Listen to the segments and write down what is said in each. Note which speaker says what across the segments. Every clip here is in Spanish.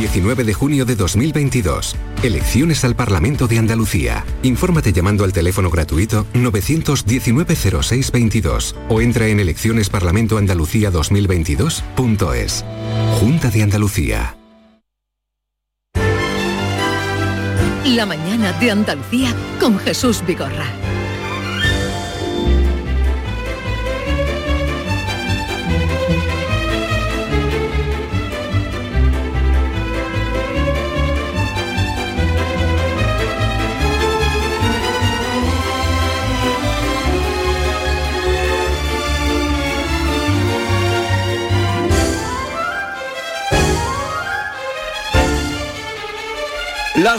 Speaker 1: 19 de junio de 2022. Elecciones al Parlamento de Andalucía. Infórmate llamando al teléfono gratuito 919-0622 o entra en eleccionesparlamentoandalucía2022.es. Junta de Andalucía.
Speaker 2: La mañana de Andalucía con Jesús Vigorra.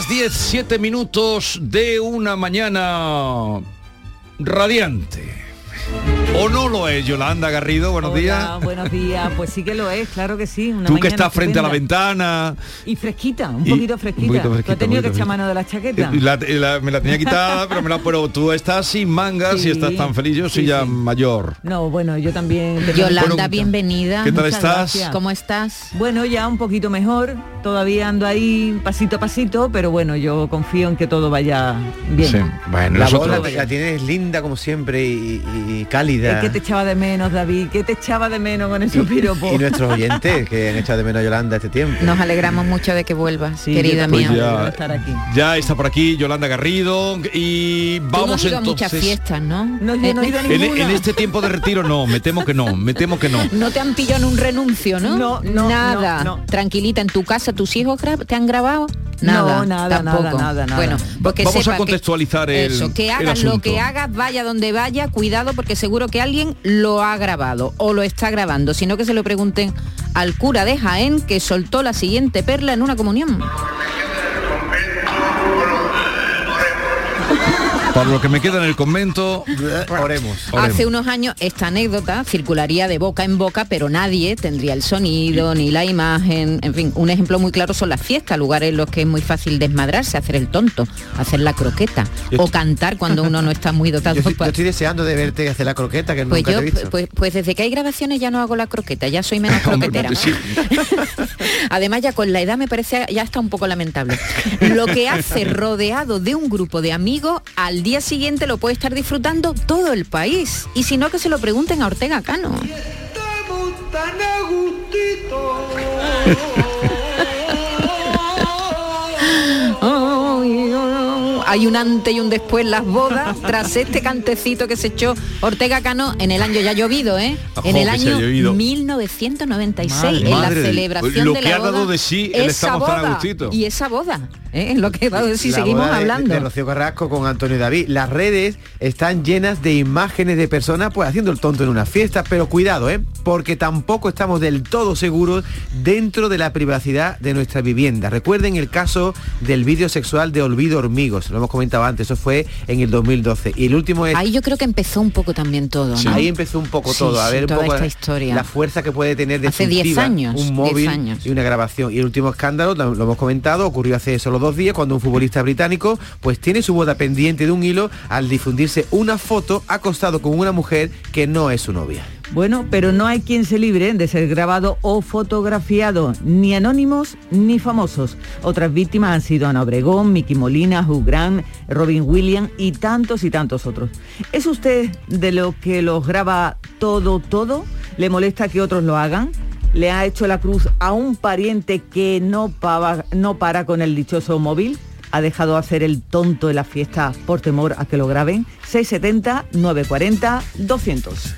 Speaker 3: Las 10, 7 minutos de una mañana radiante. ¿O no lo es, Yolanda Garrido? Buenos
Speaker 4: Hola,
Speaker 3: días.
Speaker 4: Buenos días, pues sí que lo es, claro que sí. Una
Speaker 3: Tú que estás frente a la ventana.
Speaker 4: Y fresquita, un
Speaker 3: Y-
Speaker 4: poquito
Speaker 3: un
Speaker 4: fresquita.
Speaker 3: poquito
Speaker 4: Tú
Speaker 3: fresquita,
Speaker 4: has tenido
Speaker 3: un
Speaker 4: que
Speaker 3: poquito
Speaker 4: echar mano de la chaqueta.
Speaker 3: Y la- y la- me la tenía quitada, pero, me la, pero tú estás sin mangas
Speaker 4: Sí,
Speaker 3: y estás tan feliz. Yo soy
Speaker 4: sí,
Speaker 3: ya
Speaker 4: sí.
Speaker 3: mayor.
Speaker 4: No, bueno, yo también.
Speaker 5: Yolanda, bienvenida.
Speaker 3: ¿Qué tal
Speaker 4: Muchas
Speaker 3: estás?
Speaker 4: gracias.
Speaker 5: ¿Cómo estás?
Speaker 4: Bueno, ya un poquito mejor. Todavía ando ahí pasito a pasito, pero bueno, yo confío en que todo vaya bien.
Speaker 3: Sí, bueno,
Speaker 6: La
Speaker 3: nosotros-
Speaker 6: voz la, la tienes linda como siempre y, cálida.
Speaker 4: Es que te echaba de menos, David. ¿Qué te echaba de menos con esos piropos?
Speaker 6: y nuestros oyentes que han echado de menos a Yolanda este tiempo.
Speaker 5: Nos alegramos mucho de que vuelvas,
Speaker 4: Sí,
Speaker 5: querida
Speaker 4: también
Speaker 5: mía.
Speaker 3: ya.
Speaker 4: estar aquí.
Speaker 3: Ya está por aquí Yolanda Garrido y
Speaker 5: Tú no
Speaker 3: vamos
Speaker 5: ido a
Speaker 3: entonces.
Speaker 5: muchas fiestas, ¿no?
Speaker 4: No, yo no he ido a
Speaker 3: En, este tiempo de retiro no, me temo que no, me temo que no.
Speaker 5: No te han pillado en un renuncio, ¿no?
Speaker 4: No, no,
Speaker 5: Nada.
Speaker 4: no, no.
Speaker 5: Tranquilita, en tu casa, tus hijos te han grabado. Nada,
Speaker 4: No, nada,
Speaker 5: tampoco.
Speaker 4: nada, nada, nada.
Speaker 5: Bueno, pues que
Speaker 3: Vamos a
Speaker 5: que-
Speaker 3: contextualizar el-
Speaker 5: Eso, que
Speaker 3: el
Speaker 5: hagas lo que hagas, vaya donde vaya, cuidado porque seguro que alguien lo ha grabado o lo está grabando, sino que se lo pregunten al cura de Jaén que soltó la siguiente perla en una comunión.
Speaker 3: Para lo que me queda en el convento,
Speaker 6: Oremos.
Speaker 5: Hace unos años esta anécdota circularía de boca en boca, pero nadie tendría el sonido ni la imagen. En fin, un ejemplo muy claro son las fiestas, lugares en los que es muy fácil desmadrarse, hacer el tonto, hacer la croqueta o cantar cuando uno no está muy dotado.
Speaker 6: Yo estoy, yo estoy deseando de verte hacer la croqueta que
Speaker 5: Pues
Speaker 6: nunca
Speaker 5: yo,
Speaker 6: te he visto.
Speaker 5: pues, pues desde que hay grabaciones ya no hago la croqueta, ya soy menos
Speaker 3: Hombre,
Speaker 5: croquetera.
Speaker 3: sí.
Speaker 5: Además ya con la edad me parece ya está un poco lamentable. Lo que hace rodeado de un grupo de amigos, al día siguiente lo puede estar disfrutando todo el país. Y si no, que se lo pregunten a Ortega Cano. Hay un antes y un después las bodas tras este cantecito que se echó Ortega Cano en el año ya llovido, ¿eh?
Speaker 3: Ojo,
Speaker 5: en el año
Speaker 3: llovido.
Speaker 5: 1996, en la
Speaker 3: de-
Speaker 5: celebración
Speaker 3: lo
Speaker 5: de
Speaker 3: que
Speaker 5: la
Speaker 3: ha dado
Speaker 5: boda.
Speaker 3: de sí el
Speaker 5: esa
Speaker 3: tan
Speaker 5: y esa boda, ¿eh? lo que ha dado de sí,
Speaker 6: La
Speaker 5: seguimos
Speaker 6: boda de-
Speaker 5: hablando.
Speaker 6: De, Rocío Carrasco con Antonio David. Las redes están llenas de imágenes de personas pues haciendo el tonto en una fiesta, pero cuidado, ¿eh? Porque tampoco estamos del todo seguros dentro de la privacidad de nuestra vivienda. Recuerden el caso del vídeo sexual de Olvido Hormigos, lo hemos comentado antes, eso fue en el 2012. Y el último es
Speaker 5: Ahí yo creo que empezó un poco también todo, ¿no?
Speaker 6: Ahí empezó un poco
Speaker 5: Sí,
Speaker 6: todo, a
Speaker 5: sí,
Speaker 6: ver un poco
Speaker 5: esta
Speaker 6: la-
Speaker 5: historia.
Speaker 6: la fuerza que puede tener
Speaker 5: Hace 10
Speaker 6: destructiva
Speaker 5: años,
Speaker 6: un
Speaker 5: 10
Speaker 6: móvil
Speaker 5: años.
Speaker 6: y una grabación. Y el último escándalo, lo, lo hemos comentado, ocurrió hace solo dos días cuando un futbolista británico pues tiene su boda pendiente de un hilo al difundirse una foto acostado con una mujer que no es su novia.
Speaker 4: Bueno, pero no hay quien se libre de ser grabado o fotografiado, ni anónimos ni famosos. Otras víctimas han sido Ana Obregón, Miki Molina, Hugh Grant, Robin Williams y tantos y tantos otros. ¿Es usted de lo que los graba todo, todo? ¿Le molesta que otros lo hagan? ¿Le ha hecho la cruz a un pariente que no, no para con el dichoso móvil? ¿Ha dejado hacer el tonto en la fiesta por temor a que lo graben? 670 940 200.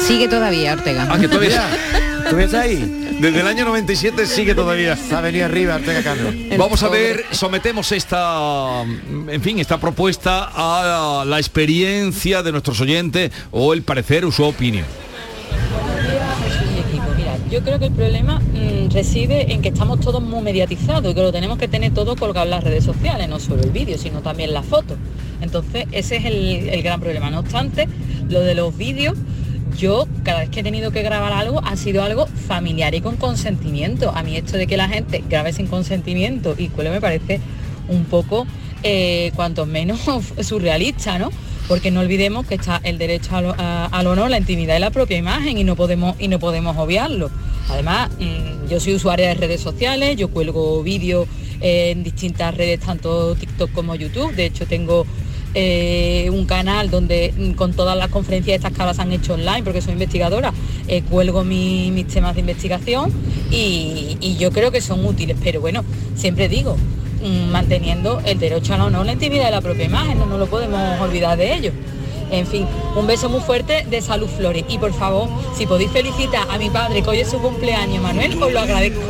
Speaker 5: Sigue todavía, Ortega.
Speaker 3: Ah, que todavía.
Speaker 6: ¿Tú ves ahí?
Speaker 3: Desde el año 97 sigue todavía.
Speaker 6: Se ha venido arriba Ortega Cano.
Speaker 3: Vamos a ver, sometemos esta, en fin, esta propuesta a la experiencia de nuestros oyentes o el parecer o su opinión.
Speaker 7: Yo creo que el problema mm, reside en que estamos todos muy mediatizados y que lo tenemos que tener todo colgado en las redes sociales, no solo el vídeo, sino también la foto. Entonces, ese es el, el gran problema. No obstante, lo de los vídeos, yo cada vez que he tenido que grabar algo ha sido algo familiar y con consentimiento. A mí esto de que la gente grabe sin consentimiento y cuele me parece un poco, eh, cuanto menos surrealista, ¿no? Porque no olvidemos que está el derecho al, a- al honor, la intimidad y la propia imagen y no podemos, y no podemos obviarlo. Además, mm, yo soy usuaria de redes sociales, yo cuelgo vídeos en distintas redes, tanto TikTok como YouTube. De hecho, tengo eh, un canal donde mm, con todas las conferencias estas que se han hecho online, porque soy investigadora, eh, cuelgo mi- mis temas de investigación y, yo creo que son útiles. Pero bueno, siempre digo, mm, manteniendo el derecho al honor, la intimidad de la propia imagen, no nos lo podemos olvidar de ello. En fin, un beso muy fuerte de Salud Flores. Y por favor, si podéis felicitar a mi padre que hoy es su cumpleaños, Manuel, os lo agradezco.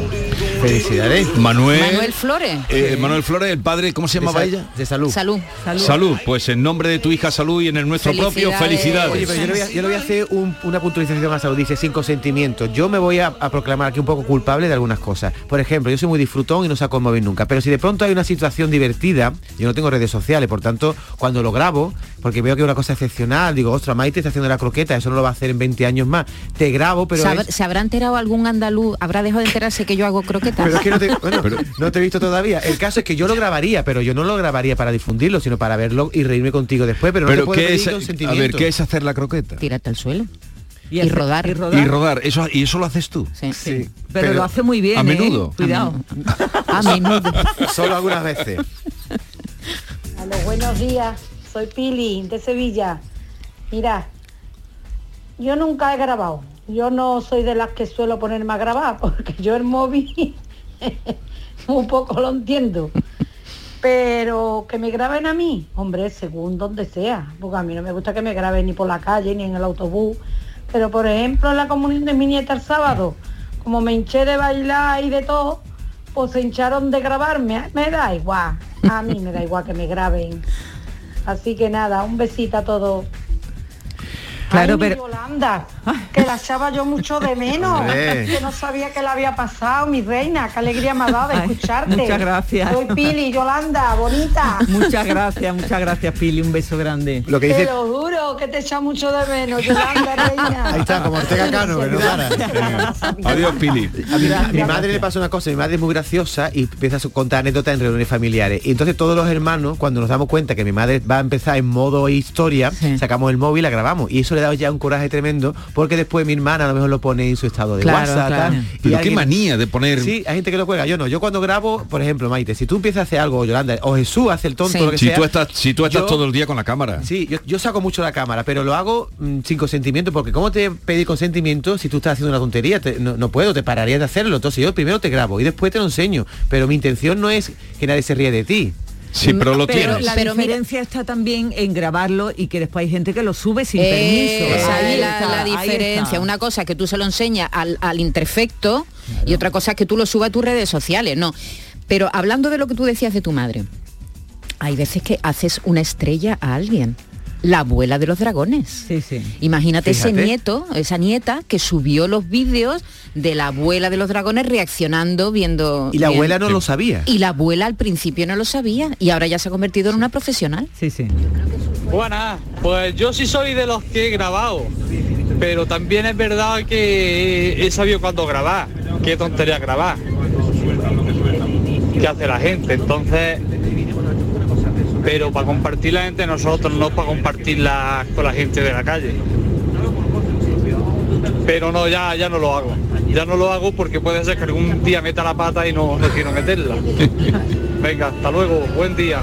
Speaker 6: Felicidades.
Speaker 3: Manuel.
Speaker 5: Manuel Flores.
Speaker 3: eh, Manuel Flores, el padre, ¿cómo se llamaba
Speaker 6: de,
Speaker 3: ella?
Speaker 6: De salud.
Speaker 5: Salud.
Speaker 3: Salud. Pues en nombre de tu hija Salud y en el nuestro propio, felicidades.
Speaker 6: Oye, pero yo le voy a, yo le voy a hacer un- una puntualización a salud. Dice sin consentimiento. Yo me voy a, a proclamar aquí un poco culpable de algunas cosas. Por ejemplo, yo soy muy disfrutón y no saco el móvil nunca. Pero si de pronto hay una situación divertida, yo no tengo redes sociales, por tanto, cuando lo grabo, porque veo que es una cosa excepcional, digo, ostras, Maite está haciendo la croqueta, eso no lo va a hacer en 20 años más. Te grabo, pero.
Speaker 5: ¿Se,
Speaker 6: es-
Speaker 5: ¿Se habrá enterado algún andaluz? ¿Habrá dejado de enterarse que yo hago croquetas?
Speaker 6: Pero es que no te, bueno, no te he visto todavía. El caso es que yo lo grabaría, pero yo no lo grabaría para difundirlo, sino para verlo y reírme contigo después. Pero, no te
Speaker 3: Pero
Speaker 6: puedo
Speaker 3: ¿qué es, a ver, ¿qué es hacer la croqueta?
Speaker 5: Tírate al suelo.
Speaker 4: Y,
Speaker 5: Y rodar.
Speaker 4: y rodar.
Speaker 3: Y rodar, eso, y eso lo haces tú.
Speaker 5: Sí.
Speaker 4: Sí. Pero, lo hace muy bien.
Speaker 3: a
Speaker 4: ¿eh?
Speaker 3: menudo.
Speaker 4: Cuidado.
Speaker 5: A menudo.
Speaker 6: Solo algunas veces.
Speaker 8: Aló, buenos días. Soy Pili, de Sevilla. Mira, yo nunca he grabado. Yo no soy de las que suelo ponerme a grabar, porque yo el móvil un poco lo entiendo. Pero que me graben a mí, hombre, según donde sea, porque a mí no me gusta que me graben ni por la calle ni en el autobús. Pero por ejemplo en la comunión de mi nieta el sábado, como me hinché de bailar y de todo, pues se hincharon de grabarme. Me da igual, a mí me da igual que me graben. Así que nada, un besito a todos.
Speaker 4: Claro,
Speaker 8: Ay, mi
Speaker 4: pero-
Speaker 8: Yolanda, que la echaba yo mucho de menos,
Speaker 6: Hombre.
Speaker 8: que no sabía que le había pasado, mi reina, qué alegría me ha dado de
Speaker 4: Ay,
Speaker 8: escucharte.
Speaker 4: muchas gracias.
Speaker 8: Soy Pili, Yolanda, bonita.
Speaker 4: Muchas gracias, muchas gracias, Pili. Un beso grande.
Speaker 6: Lo que
Speaker 8: Te
Speaker 6: dice.
Speaker 8: lo juro que te echa mucho de menos, Yolanda, reina.
Speaker 6: Ahí está, como Ortega Cano, para.
Speaker 3: Adiós, Pili.
Speaker 6: A mi, a mi madre le pasa una cosa, mi madre es muy graciosa y empieza a contar anécdotas en reuniones familiares. Y entonces todos los hermanos, cuando nos damos cuenta que mi madre va a empezar en modo historia, sacamos el móvil y la grabamos. Y eso le da ya un coraje tremendo porque después mi hermana a lo mejor lo pone en su estado de
Speaker 3: Claro,
Speaker 6: WhatsApp.
Speaker 3: claro.
Speaker 6: tal,
Speaker 3: Pero qué
Speaker 6: alguien-
Speaker 3: manía de poner-
Speaker 6: Sí, hay gente que lo cuelga, yo no. Yo cuando grabo, por ejemplo, Maite, si tú empiezas a hacer algo, o Yolanda, o Jesús hace el tonto, lo que
Speaker 3: Si
Speaker 6: sea,
Speaker 3: tú estás, si tú estás
Speaker 6: yo-
Speaker 3: todo el día con la cámara.
Speaker 6: Sí, yo, yo saco mucho la cámara, pero lo hago mm, sin consentimiento, porque ¿cómo te pedí consentimiento si tú estás haciendo una tontería? Te- no, no puedo, te pararía de hacerlo. Entonces yo primero te grabo y después te lo enseño. Pero mi intención no es que nadie se ríe de ti.
Speaker 3: Sí, pero lo
Speaker 4: pero
Speaker 3: tienes.
Speaker 4: la
Speaker 5: Pero mira-
Speaker 4: diferencia está también en grabarlo y que después hay gente que lo sube sin
Speaker 5: Esa
Speaker 4: permiso. Ahí
Speaker 5: es la,
Speaker 4: está,
Speaker 5: la
Speaker 4: ahí
Speaker 5: diferencia. Una cosa es que tú se lo enseñas al, al interfecto y otra cosa es que tú lo subas a tus redes sociales. No. Pero hablando de lo que tú decías de tu madre, hay veces que haces una estrella a alguien. La abuela de los dragones.
Speaker 4: Sí, sí.
Speaker 5: Imagínate ese nieto, esa nieta que subió los vídeos de la abuela de los dragones reaccionando, viendo.
Speaker 6: Y la
Speaker 5: bien.
Speaker 6: abuela no lo sabía.
Speaker 5: Y la abuela al principio no lo sabía y ahora ya se ha convertido en una profesional.
Speaker 4: Sí, sí.
Speaker 9: Buenas, pues yo sí soy de los que he grabado, pero también es verdad que he sabido cuándo grabar, qué tontería grabar, qué hace la gente, entonces, pero para compartirla entre nosotros, no para compartirla con la gente de la calle. Pero no, ya, ya no lo hago. Ya no lo hago porque puede ser que algún día meta la pata y no, no quiero meterla. Venga, hasta luego, buen día.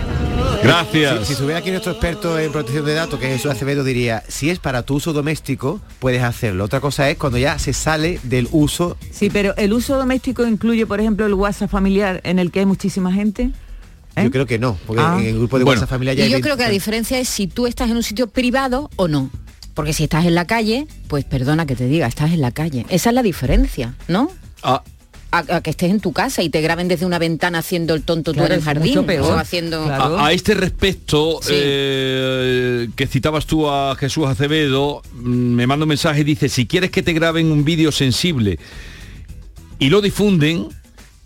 Speaker 3: Gracias.
Speaker 6: Si, si estuviera aquí nuestro experto en protección de datos, que es Jesús Acevedo, diría, si es para tu uso doméstico, puedes hacerlo. Otra cosa es cuando ya se sale del uso.
Speaker 4: Sí, pero el uso doméstico incluye, por ejemplo, el WhatsApp familiar en el que hay muchísima gente. ¿Eh?
Speaker 6: Yo creo que no, porque
Speaker 4: Ah.
Speaker 6: en el grupo de
Speaker 3: Bueno.
Speaker 6: WhatsApp familiar ya
Speaker 5: Y
Speaker 6: hay
Speaker 5: yo
Speaker 6: 20
Speaker 5: creo que la diferencia es si tú estás en un sitio privado o no. Porque si estás en la calle, pues perdona que te diga, estás en la calle. Esa es la diferencia, ¿no?
Speaker 3: Ah,
Speaker 5: A, a que estés en tu casa y te graben desde una ventana haciendo el tonto
Speaker 4: Claro,
Speaker 5: tú en el jardín
Speaker 4: mucho peor.
Speaker 5: o haciendo
Speaker 3: A, a este respecto,
Speaker 5: Sí.
Speaker 3: eh, que citabas tú a Jesús Acevedo, mm, me manda un mensaje y dice, si quieres que te graben un vídeo sensible y lo difunden,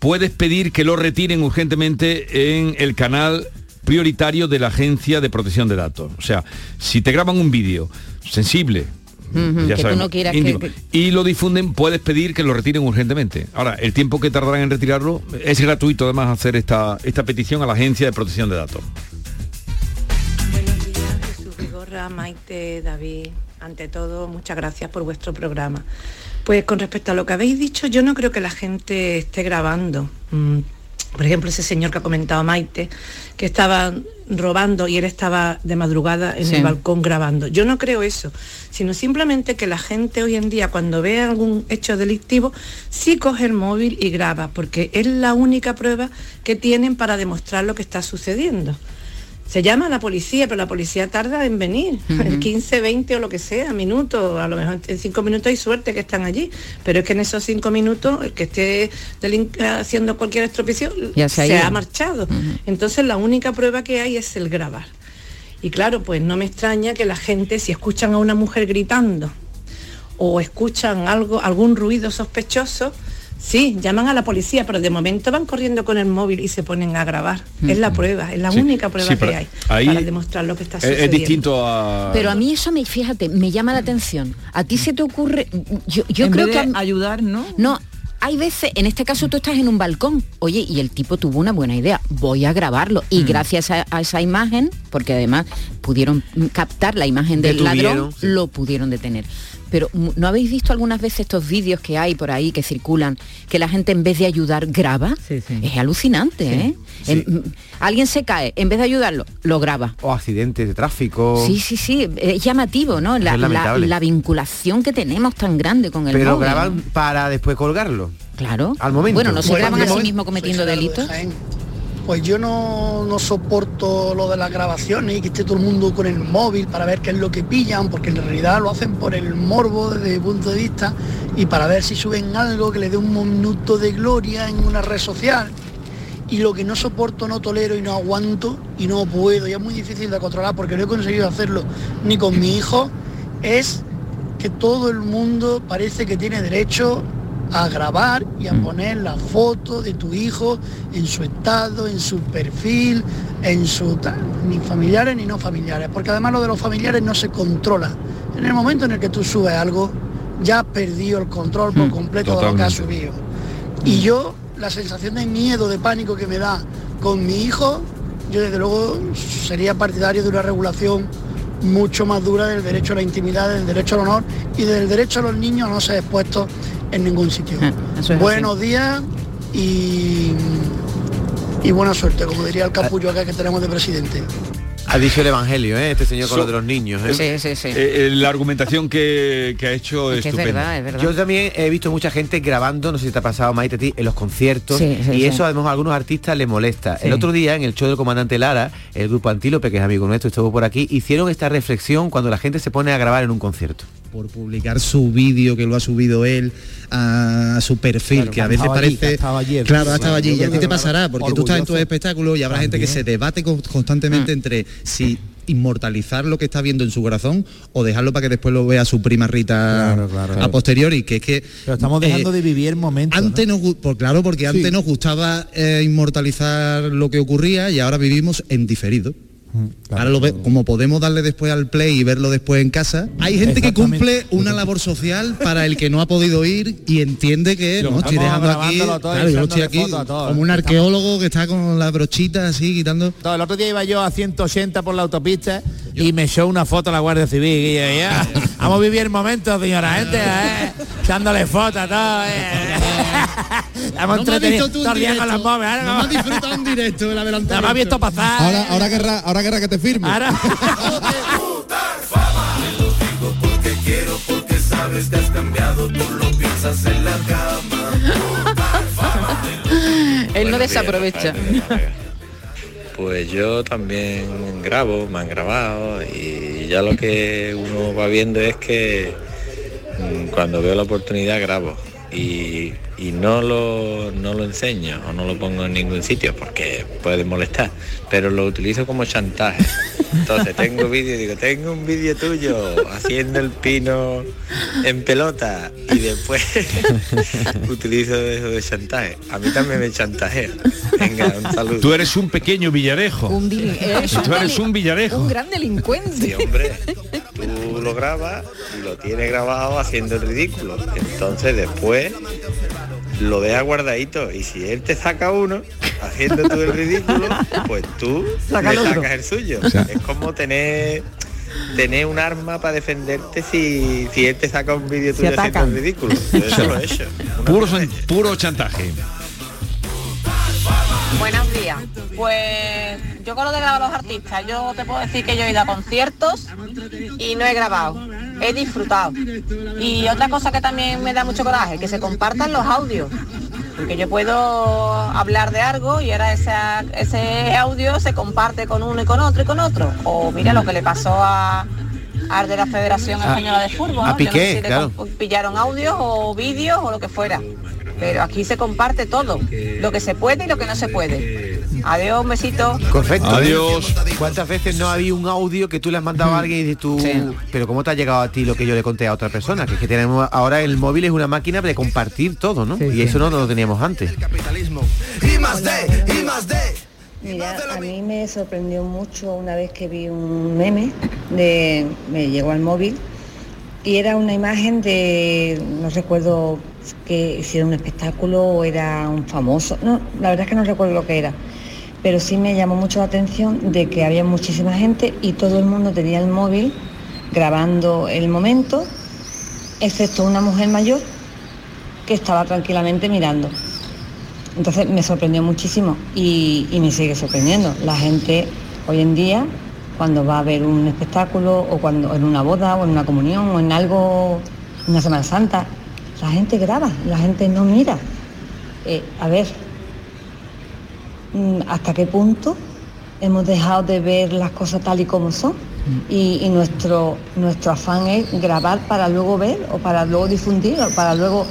Speaker 3: puedes pedir que lo retiren urgentemente en el canal prioritario de la Agencia de Protección de Datos. O sea, si te graban un vídeo sensible,
Speaker 5: Ujú,
Speaker 3: ya
Speaker 5: que tú
Speaker 3: sabemos,
Speaker 5: no quieras que-
Speaker 3: íntimo,
Speaker 5: que-
Speaker 3: y lo difunden, puedes pedir que lo retiren urgentemente. Ahora, el tiempo que tardarán en retirarlo es gratuito además hacer esta, esta petición a la Agencia de Protección de Datos.
Speaker 10: Jesús Vigorra, Maite, David, ante todo, muchas gracias por vuestro programa. Pues con respecto a lo que habéis dicho, yo no creo que la gente esté grabando. Mm, Por ejemplo, ese señor que ha comentado Maite, que estaba robando y él estaba de madrugada en
Speaker 5: Sí.
Speaker 10: el balcón grabando. Yo no creo eso, sino simplemente que la gente hoy en día cuando ve algún hecho delictivo, sí coge el móvil y graba, porque es la única prueba que tienen para demostrar lo que está sucediendo. Se llama a la policía, pero la policía tarda en venir, en 15, 20 o lo que sea, minutos, a lo mejor en 5 minutos hay suerte que están allí, pero es que en esos 5 minutos el que esté haciendo cualquier estropicio
Speaker 5: Ya se ha
Speaker 10: marchado. Entonces la única prueba que hay es el grabar. Y claro, pues no me extraña que la gente, si escuchan a una mujer gritando o escuchan algo, algún ruido sospechoso, sí, llaman a la policía, pero de momento van corriendo con el móvil y se ponen a grabar. Es la prueba, es la
Speaker 3: Sí,
Speaker 10: única prueba
Speaker 3: sí,
Speaker 10: que hay
Speaker 3: ahí
Speaker 10: para demostrar lo que está
Speaker 3: Es,
Speaker 10: sucediendo.
Speaker 3: es distinto a...
Speaker 5: Pero a mí eso me, fíjate, me llama la atención. ¿A ti se te ocurre? Yo, yo
Speaker 4: En
Speaker 5: creo
Speaker 4: vez
Speaker 5: que
Speaker 4: de ayudar, ¿no?
Speaker 5: No, hay veces, en este caso tú estás en un balcón, oye, y el tipo tuvo una buena idea, voy a grabarlo. Y
Speaker 6: Mm.
Speaker 5: gracias a, a esa imagen, porque además pudieron captar la imagen del ladrón,
Speaker 6: sí.
Speaker 5: lo pudieron detener. Pero mm, ¿no habéis visto algunas veces estos vídeos que hay por ahí que circulan, que la gente en vez de ayudar graba? Es alucinante, ¿eh? En- mm, alguien se cae, en vez de ayudarlo, lo graba.
Speaker 6: O accidentes de tráfico.
Speaker 5: Sí, sí, sí, es llamativo, ¿no? La,
Speaker 6: Es
Speaker 5: la-
Speaker 6: lamentable.
Speaker 5: la vinculación que tenemos tan grande con el
Speaker 6: Pero
Speaker 5: móvil.
Speaker 6: graban para después colgarlo.
Speaker 5: Claro.
Speaker 6: Al momento.
Speaker 5: Bueno, no se
Speaker 11: Bueno,
Speaker 5: graban a sí mismos cometiendo
Speaker 11: de
Speaker 5: delitos.
Speaker 11: Pues yo no, no soporto lo de las grabaciones y que esté todo el mundo con el móvil para ver qué es lo que pillan, porque en realidad lo hacen por el morbo desde mi punto de vista y para ver si suben algo que le dé un minuto de gloria en una red social. Y lo que no soporto, no tolero y no aguanto y no puedo, y es muy difícil de controlar porque no he conseguido hacerlo ni con mi hijo, es que todo el mundo parece que tiene derecho a grabar y a poner la foto de tu hijo en su estado, en su perfil, en su ni familiares ni no familiares, porque además lo de los familiares no se controla. En el momento en el que tú subes algo, ya has perdido el control por completo de lo que has subido. Y yo, la sensación de miedo, de pánico que me da con mi hijo, yo desde luego sería partidario de una regulación mucho más dura del derecho a la intimidad, del derecho al honor y del derecho a los niños a no ser expuestos en ningún sitio.
Speaker 5: Ah, eso es
Speaker 11: Buenos días y, y buena suerte, como diría el capullo acá que tenemos de presidente.
Speaker 6: Ha dicho el Evangelio, ¿eh? este señor con
Speaker 3: So-
Speaker 6: lo de los niños. ¿eh?
Speaker 5: sí.
Speaker 3: Eh, eh, la argumentación que, que ha hecho es, estupenda.
Speaker 6: Yo también he visto mucha gente grabando, no sé si te ha pasado, Maite, a ti, en los conciertos.
Speaker 5: Sí, sí,
Speaker 6: y
Speaker 5: sí.
Speaker 6: eso además a algunos artistas les molesta.
Speaker 4: Sí.
Speaker 6: El otro día, en el show del comandante Lara, el grupo Antílope, que es amigo nuestro, estuvo por aquí, hicieron esta reflexión cuando la gente se pone a grabar en un concierto.
Speaker 12: Por publicar su vídeo que lo ha subido él a, su perfil,
Speaker 6: Claro,
Speaker 12: que a veces
Speaker 6: estaba allí,
Speaker 12: parece...
Speaker 6: estaba
Speaker 12: claro, ha estado allí. Y a ti te pasará, porque tú estás en tus
Speaker 6: orgulloso.
Speaker 12: espectáculos y habrá gente que se debate con- constantemente entre si inmortalizar lo que está viendo en su corazón o dejarlo para que después lo vea su prima Rita
Speaker 13: Claro, claro.
Speaker 12: a posteriori, que es que...
Speaker 13: Pero estamos dejando
Speaker 12: eh,
Speaker 13: de vivir momentos.
Speaker 12: antes nos, gu- por, claro, porque
Speaker 13: Sí.
Speaker 12: antes nos gustaba eh, inmortalizar lo que ocurría y ahora vivimos en diferido. Ahora lo ve, como podemos darle después al play y verlo después en casa, hay gente que cumple una labor social para el que no ha podido ir y entiende que no, estoy
Speaker 13: Estamos
Speaker 12: dejando aquí,
Speaker 13: grabándolo todo y
Speaker 12: claro, yo estoy
Speaker 13: echándole
Speaker 12: aquí
Speaker 13: fotos a todo.
Speaker 12: como un arqueólogo que está con la brochita así quitando.
Speaker 13: Todo, el otro día iba yo a 180 por la autopista y me echó una foto a la Guardia Civil y yo, ya, vamos a vivir el momento, señora gente, ¿eh? echándole fotos a todo. ¿eh? Todo el día con móviles. ahora
Speaker 12: No
Speaker 13: no-
Speaker 12: me has disfrutado en directo el adelantamiento.
Speaker 13: No me has visto pasar.
Speaker 14: Ahora, ahora querrá, ahora querrá que te firme.
Speaker 15: Porque quiero, porque sabes que has cambiado, tú lo piensas en la cama.
Speaker 5: Él no desaprovecha.
Speaker 16: Pues yo también grabo, me han grabado y ya lo que uno va viendo es que mm, cuando veo la oportunidad grabo y, y no, lo, no lo enseño o no lo pongo en ningún sitio porque puede molestar, pero lo utilizo como chantaje. Entonces tengo vídeo y digo, tengo un vídeo tuyo haciendo el pino en pelota y después utilizo eso de chantaje. A mí también me chantajea. Venga, un saludo.
Speaker 3: Tú eres un pequeño villarejo.
Speaker 5: Un eres
Speaker 3: Tú eres un villarejo.
Speaker 5: Un gran delincuente.
Speaker 16: Sí, hombre, tú lo grabas y lo tienes grabado haciendo el ridículo. Entonces después lo dejas guardadito y si él te saca uno haciendo tú el ridículo, pues tú
Speaker 15: Saca
Speaker 16: le
Speaker 15: el otro.
Speaker 16: sacas el suyo.
Speaker 15: O sea-
Speaker 16: es como tener tener un arma para defenderte si, si él te saca un vídeo tuyo haciendo el ridículo. Yo eso lo he hecho.
Speaker 3: Puro, san- puro chantaje.
Speaker 17: Buenos días. Pues yo con lo de grabar a los artistas, yo te puedo decir que yo he ido a conciertos y no he grabado, he disfrutado. Y otra cosa que también me da mucho coraje, que se compartan los audios. Porque yo puedo hablar de algo y ahora ese audio se comparte con uno y con otro y con otro. O mira lo que le pasó a al de la Federación
Speaker 6: A-
Speaker 17: Española de Fútbol.
Speaker 6: a
Speaker 17: ¿no? Yo no sé
Speaker 6: Piqué,
Speaker 17: si le
Speaker 6: claro.
Speaker 17: pillaron audios o vídeos o lo que fuera. Pero aquí se comparte todo, lo que se puede y lo que no se puede. Adiós, un besito.
Speaker 6: Correcto.
Speaker 3: Adiós.
Speaker 6: ¿Cuántas veces no había un audio que tú le has mandado a alguien y dices tú, pero cómo te ha llegado a ti lo que yo le conté a otra persona? Que es que tenemos ahora el móvil es una máquina de compartir todo, ¿no? y eso no lo teníamos antes.
Speaker 15: Y más de, y más de.
Speaker 18: Mira, a mí me sorprendió mucho una vez que vi un meme de me llegó al móvil y era una imagen de no recuerdo que si era un espectáculo o era un famoso, no, la verdad es que no recuerdo lo que era, pero sí me llamó mucho la atención de que había muchísima gente y todo el mundo tenía el móvil grabando el momento, excepto una mujer mayor que estaba tranquilamente mirando. Entonces me sorprendió muchísimo y, y me sigue sorprendiendo. La gente hoy en día, cuando va a ver un espectáculo o cuando en una boda o en una comunión o en algo, una Semana Santa, la gente graba, la gente no mira. Eh, a ver, mm, ¿hasta qué punto hemos dejado de ver las cosas tal y como son? Y, y nuestro, nuestro afán es grabar para luego ver o para luego difundir o para luego...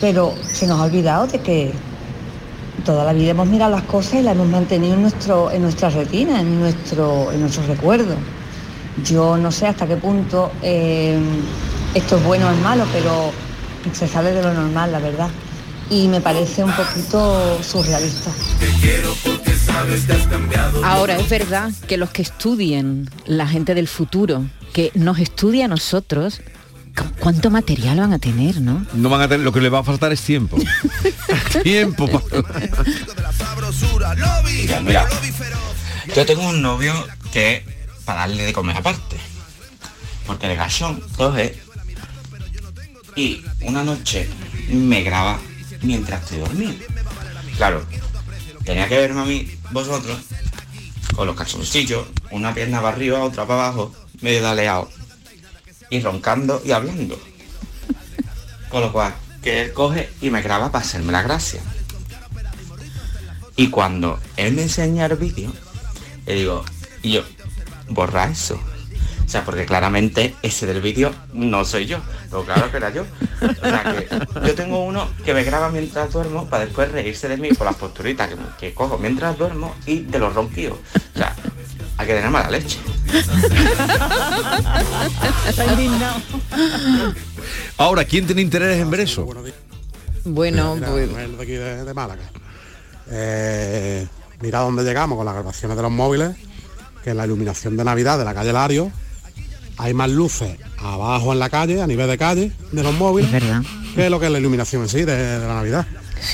Speaker 18: Pero se nos ha olvidado de que toda la vida hemos mirado las cosas y las hemos mantenido en, nuestro, en nuestra retina, en nuestro, en nuestros recuerdos. Yo no sé hasta qué punto eh, esto es bueno o es malo, pero se sale de lo normal, la verdad. Y me parece un poquito surrealista.
Speaker 5: Ahora es verdad que los que estudien, la gente del futuro, que nos estudia a nosotros, ¿cu- ¿cuánto material van a tener, no?
Speaker 3: No van a tener, lo que les va a faltar es tiempo. tiempo.
Speaker 19: Mira, mira, yo tengo un novio que para darle de comer aparte. Porque el gachón coge y una noche me graba mientras estoy dormido. Claro, tenía que verme a mí, vosotros, con los calzoncillos, una pierna para arriba, otra para abajo, medio daleado. Y roncando y hablando. Con lo cual, que él coge y me graba para hacerme la gracia. Y cuando él me enseña el vídeo, le digo, yo, borra eso. O sea, porque claramente ese del vídeo no soy yo. Pero claro que era yo. O sea, que yo tengo uno que me graba mientras duermo para después reírse de mí por las posturitas que, que cojo mientras duermo y de los ronquidos. O sea, hay que tener mala leche.
Speaker 3: Ahora, ¿quién tiene interés en ver eso?
Speaker 5: Bueno,
Speaker 20: Mira,
Speaker 5: pues-
Speaker 20: Manuel de aquí de, de Málaga. Eh, mira dónde llegamos con las grabaciones de los móviles,
Speaker 21: que en la iluminación de Navidad de la calle Lario hay más luces abajo en la calle, a nivel de calle, de los móviles, que lo que es la iluminación en sí de, de la Navidad.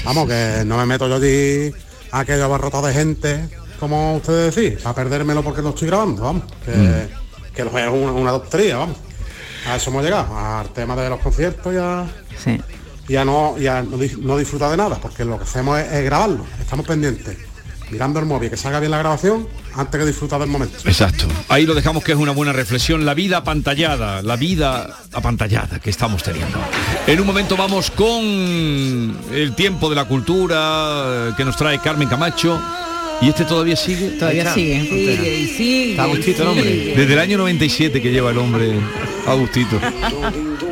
Speaker 21: Vamos, que no me meto yo allí a aquello abarrotado de gente, como ustedes decís, a perdérmelo porque lo estoy grabando, vamos. Que, que no es una, una doctrina, vamos. A eso hemos llegado, al tema de los conciertos ya. Ya no, ya no, dis- no disfrutar de nada, porque lo que hacemos es, es grabarlo, estamos pendientes, mirando el móvil, que salga bien la grabación, antes que disfrutar del momento.
Speaker 3: Exacto. Ahí lo dejamos que es una buena reflexión. La vida apantallada, la vida apantallada que estamos teniendo. En un momento vamos con el tiempo de la cultura eh, que nos trae Carmen Camacho. ¿Y este todavía sigue?
Speaker 5: Todavía sigue.
Speaker 4: Sigue y sigue.
Speaker 3: Está Agustito el hombre. Desde el año 97 que lleva el hombre Agustito.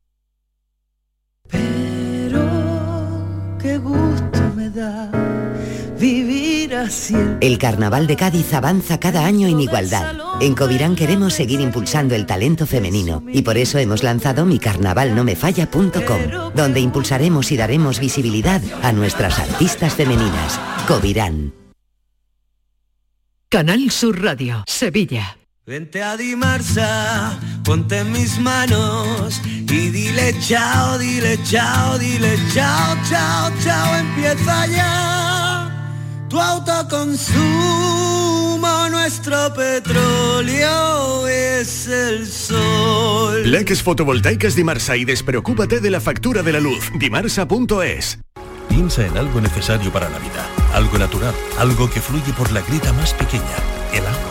Speaker 22: Qué gusto me da vivir así.
Speaker 20: El Carnaval de Cádiz avanza cada año en igualdad. En Covirán queremos seguir impulsando el talento femenino y por eso hemos lanzado micarnavalnomefalla.com, donde impulsaremos y daremos visibilidad a nuestras artistas femeninas. Covirán.
Speaker 2: Canal Sur Radio, Sevilla.
Speaker 22: Vente a Dimarsa, ponte en mis manos y dile chao, dile chao, dile chao, chao, chao, empieza ya tu autoconsumo, nuestro petróleo es el sol.
Speaker 23: Leques fotovoltaicas Dimarsa y despreocúpate de la factura de la luz. Dimarsa.es.
Speaker 24: Piensa en algo necesario para la vida, algo natural, algo que fluye por la grita más pequeña, el agua.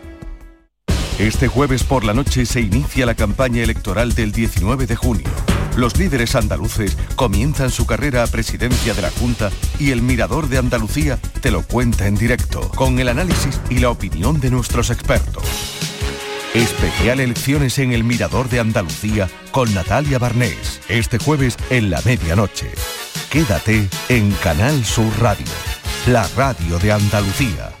Speaker 25: Este jueves por la noche se inicia la campaña electoral del 19 de junio. Los líderes andaluces comienzan su carrera a presidencia de la Junta y el Mirador de Andalucía te lo cuenta en directo, con el análisis y la opinión de nuestros expertos. Especial elecciones en el Mirador de Andalucía con Natalia Barnés, este jueves en la medianoche. Quédate en Canal Sur Radio, la radio de Andalucía.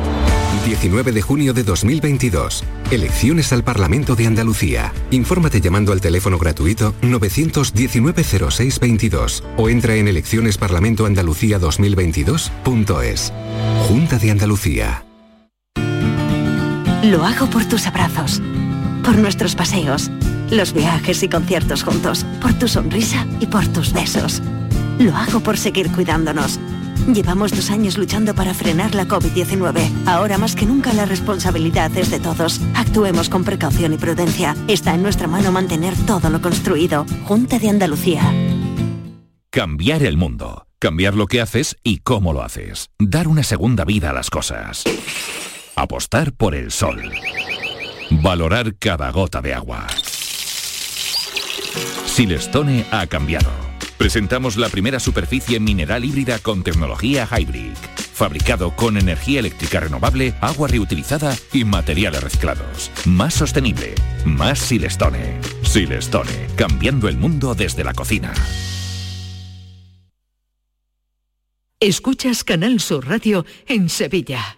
Speaker 1: 19 de junio de 2022. Elecciones al Parlamento de Andalucía. Infórmate llamando al teléfono gratuito 919-0622 o entra en eleccionesparlamentoandalucía2022.es. Junta de Andalucía.
Speaker 26: Lo hago por tus abrazos, por nuestros paseos, los viajes y conciertos juntos, por tu sonrisa y por tus besos. Lo hago por seguir cuidándonos. Llevamos dos años luchando para frenar la COVID-19. Ahora más que nunca la responsabilidad es de todos. Actuemos con precaución y prudencia. Está en nuestra mano mantener todo lo construido. Junta de Andalucía.
Speaker 27: Cambiar el mundo. Cambiar lo que haces y cómo lo haces. Dar una segunda vida a las cosas. Apostar por el sol. Valorar cada gota de agua. Silestone ha cambiado. Presentamos la primera superficie mineral híbrida con tecnología Hybrid. Fabricado con energía eléctrica renovable, agua reutilizada y materiales reciclados. Más sostenible. Más Silestone. Silestone, cambiando el mundo desde la cocina.
Speaker 2: Escuchas Canal Sur Radio en Sevilla.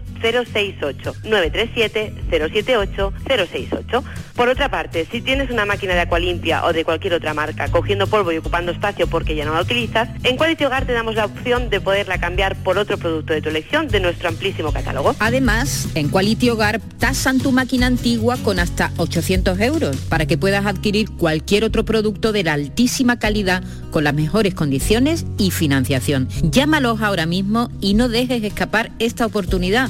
Speaker 17: 068 937 078 068. Por otra parte, si tienes una máquina de Aqualimpia o de cualquier otra marca cogiendo polvo y ocupando espacio porque ya no la utilizas, en Quality Hogar te damos la opción de poderla cambiar por otro producto de tu elección de nuestro amplísimo catálogo.
Speaker 5: Además, en Quality Hogar tasan tu máquina antigua con hasta 800 euros para que puedas adquirir cualquier otro producto de la altísima calidad con las mejores condiciones y financiación. Llámalos ahora mismo y no dejes escapar esta oportunidad.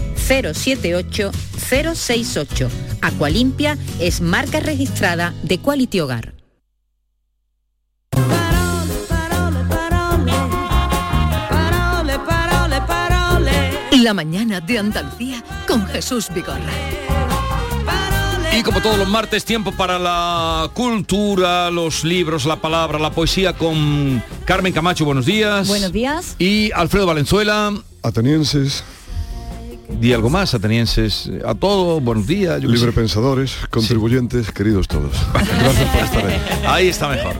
Speaker 5: 078 068. Aqualimpia es marca registrada de Quality Hogar.
Speaker 2: La mañana de Andalucía con Jesús Vigorra.
Speaker 3: Y como todos los martes, tiempo para la cultura, los libros, la palabra, la poesía con Carmen Camacho, buenos días.
Speaker 28: Buenos días.
Speaker 3: Y Alfredo Valenzuela.
Speaker 29: Atenienses.
Speaker 3: Di algo más, atenienses. A todos, buenos días.
Speaker 29: Libre pensadores, contribuyentes, queridos todos. Gracias por estar ahí.
Speaker 3: Ahí está mejor.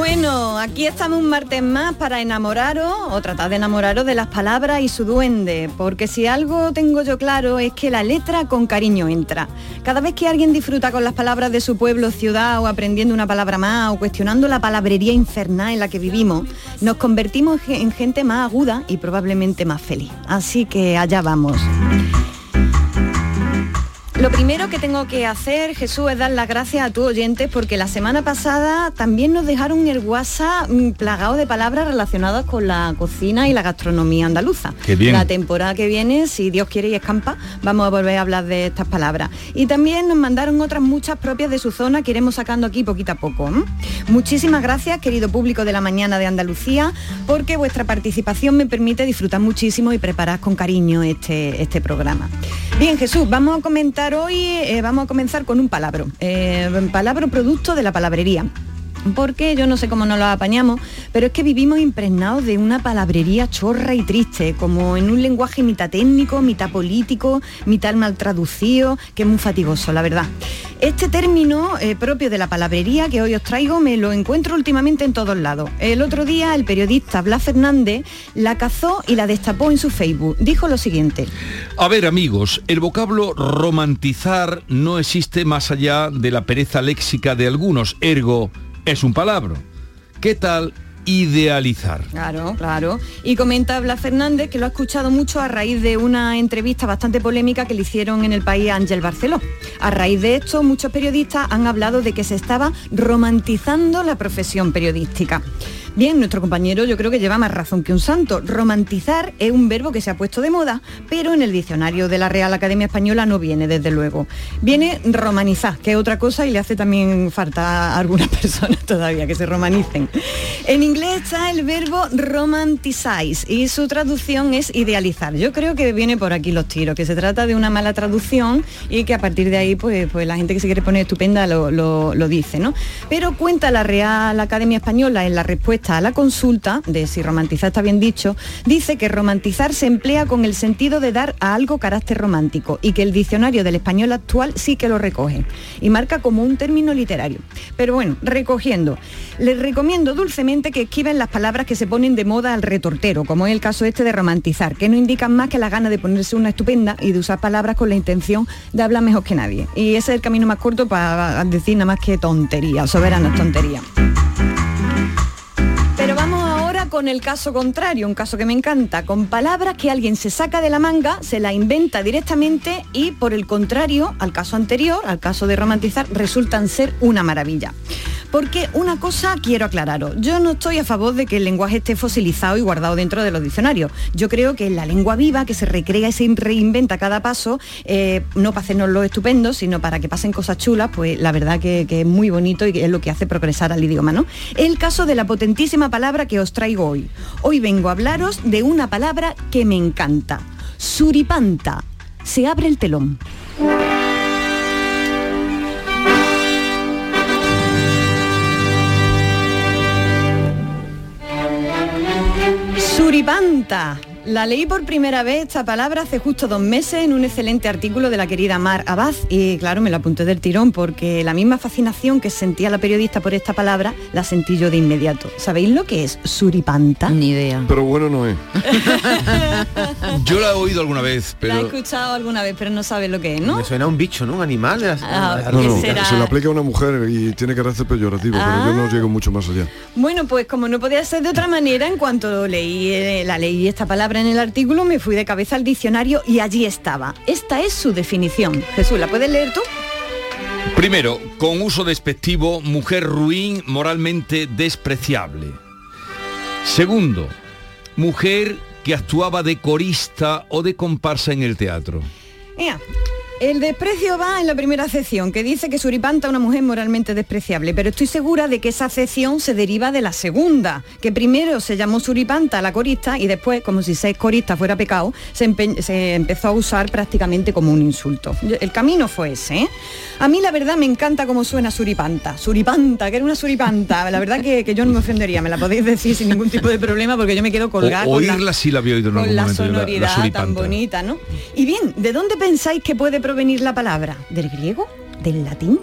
Speaker 28: Bueno, aquí estamos un martes más para enamoraros o tratar de enamoraros de las palabras y su duende, porque si algo tengo yo claro es que la letra con cariño entra. Cada vez que alguien disfruta con las palabras de su pueblo, ciudad o aprendiendo una palabra más o cuestionando la palabrería infernal en la que vivimos, nos convertimos en gente más aguda y probablemente más feliz. Así que allá vamos. Lo primero que tengo que hacer, Jesús, es dar las gracias a tus oyentes porque la semana pasada también nos dejaron el WhatsApp mm, plagado de palabras relacionadas con la cocina y la gastronomía andaluza.
Speaker 3: Qué bien.
Speaker 28: La temporada que viene, si Dios quiere y escampa, vamos a volver a hablar de estas palabras. Y también nos mandaron otras muchas propias de su zona que iremos sacando aquí poquito a poco. Muchísimas gracias, querido público de la mañana de Andalucía, porque vuestra participación me permite disfrutar muchísimo y preparar con cariño este, este programa. Bien, Jesús, vamos a comentar hoy, eh, vamos a comenzar con un palabra. Eh, palabra producto de la palabrería. Porque yo no sé cómo nos lo apañamos, pero es que vivimos impregnados de una palabrería chorra y triste, como en un lenguaje mitad técnico, mitad político, mitad mal traducido, que es muy fatigoso, la verdad. Este término eh, propio de la palabrería que hoy os traigo me lo encuentro últimamente en todos lados. El otro día el periodista Blas Fernández la cazó y la destapó en su Facebook. Dijo lo siguiente.
Speaker 3: A ver amigos, el vocablo romantizar no existe más allá de la pereza léxica de algunos, ergo es un palabra. ¿Qué tal idealizar.
Speaker 28: Claro, claro. Y comenta Blas Fernández que lo ha escuchado mucho a raíz de una entrevista bastante polémica que le hicieron en el país Ángel Barceló. A raíz de esto, muchos periodistas han hablado de que se estaba romantizando la profesión periodística. Bien, nuestro compañero yo creo que lleva más razón que un santo. Romantizar es un verbo que se ha puesto de moda, pero en el diccionario de la Real Academia Española no viene, desde luego. Viene romanizar, que es otra cosa y le hace también falta a algunas personas todavía que se romanicen. En inglés está el verbo romanticize y su traducción es idealizar. Yo creo que viene por aquí los tiros, que se trata de una mala traducción y que a partir de ahí pues, pues la gente que se quiere poner estupenda lo, lo- lo dice, ¿no? Pero cuenta la Real Academia Española en la respuesta a la consulta de si romantizar está bien dicho, dice que romantizar se emplea con el sentido de dar a algo carácter romántico y que el diccionario del español actual sí que lo recoge y marca como un término literario. Pero bueno, recogiendo, les recomiendo dulcemente que esquiven las palabras que se ponen de moda al retortero, como es el caso este de romantizar, que no indican más que la gana de ponerse una estupenda y de usar palabras con la intención de hablar mejor que nadie. Y ese es el camino más corto para decir nada más que tontería, soberanas tonterías. Con el caso contrario, un caso que me encanta, con palabras que alguien se saca de la manga, se la inventa directamente y por el contrario, al caso anterior, al caso de romantizar, resultan ser una maravilla. Porque una cosa quiero aclararos, yo no estoy a favor de que el lenguaje esté fosilizado y guardado dentro de los diccionarios. Yo creo que la lengua viva, que se recrea y se reinventa cada paso, eh, no para hacernos lo estupendo, sino para que pasen cosas chulas, pues la verdad que, que es muy bonito y que es lo que hace progresar al idioma, ¿no? El caso de la potentísima palabra que os traigo hoy. Hoy vengo a hablaros de una palabra que me encanta. Suripanta. Se abre el telón. Suripanta. La leí por primera vez esta palabra hace justo dos meses en un excelente artículo de la querida Mar Abad y claro, me la apunté del tirón porque la misma fascinación que sentía la periodista por esta palabra la sentí yo de inmediato. ¿Sabéis lo que es suripanta?
Speaker 5: Ni idea.
Speaker 29: Pero bueno no es.
Speaker 3: Yo la he oído alguna vez,
Speaker 28: La he
Speaker 3: pero
Speaker 28: escuchado alguna vez, pero no sabes lo que es, ¿no?
Speaker 30: Me suena a un bicho, ¿no? Un animal. las-
Speaker 28: Ah,
Speaker 29: No, no,
Speaker 28: será?
Speaker 29: se le aplica a una mujer y tiene carácter peyorativo, pero yo no llego mucho más allá.
Speaker 28: Bueno, pues como no podía ser de otra manera, en cuanto leí eh, la leí esta palabra en el artículo, me fui de cabeza al diccionario y allí estaba. Esta es su definición. Jesús, ¿la puedes leer tú?
Speaker 3: Primero, con uso despectivo, mujer ruin, moralmente despreciable. Segundo, mujer que actuaba de corista o de comparsa en el teatro.
Speaker 28: El desprecio va en la primera acepción, que dice que Suripanta es una mujer moralmente despreciable, pero estoy segura de que esa acepción se deriva de la segunda, que primero se llamó Suripanta a la corista y después, como si ser corista fuera pecado, se, empe- se empezó a usar prácticamente como un insulto. El camino fue ese. ¿eh? A mí la verdad me encanta cómo suena Suripanta. Suripanta, que era una Suripanta. La verdad que, que yo no me ofendería, me la podéis decir sin ningún tipo de problema porque yo me quedo colgada.
Speaker 3: O-
Speaker 28: con la-
Speaker 3: oírla sí la había oído en
Speaker 28: con
Speaker 3: algún
Speaker 28: la
Speaker 3: yo,
Speaker 28: sonoridad tan bonita, ¿no? Y bien, ¿de dónde pensáis que puede provenir la palabra? ¿Del griego? ¿Del latín?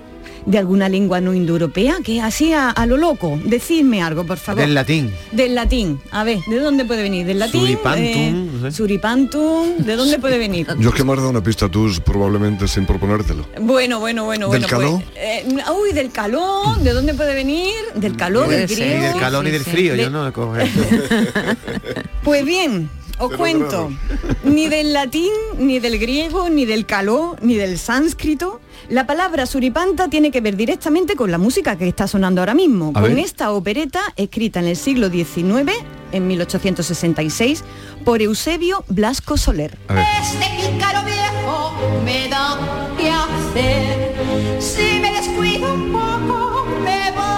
Speaker 28: ¿De alguna lengua no indoeuropea? Que así a, a lo loco. Decidme algo, por favor.
Speaker 30: Del latín.
Speaker 28: Del latín. A ver, ¿de dónde puede venir? ¿Del latín?
Speaker 30: Suripantum,
Speaker 28: Eh,
Speaker 30: no sé.
Speaker 28: Suripantum. ¿De dónde puede venir?
Speaker 29: Yo es que me has dado una pista tú probablemente sin proponértelo.
Speaker 28: Bueno, bueno, bueno,
Speaker 29: ¿Del
Speaker 28: bueno.
Speaker 29: calor?
Speaker 28: Pues, eh, uy, del calor. ¿De dónde puede venir? Del calor, del griego.
Speaker 30: Ni del calor ni del frío,
Speaker 28: De-
Speaker 30: yo no cojo eso.
Speaker 28: Pues bien, os
Speaker 30: Pero
Speaker 28: cuento, ni del latín, ni del griego, ni del caló, ni del sánscrito. La palabra suripanta tiene que ver directamente con la música que está sonando ahora mismo,
Speaker 31: A
Speaker 28: con
Speaker 31: ver.
Speaker 28: esta opereta escrita en el siglo XIX, en 1866, por Eusebio Blasco Soler.
Speaker 31: Este pícaro viejo me da que hacer. Si me descuido un poco, me vencer.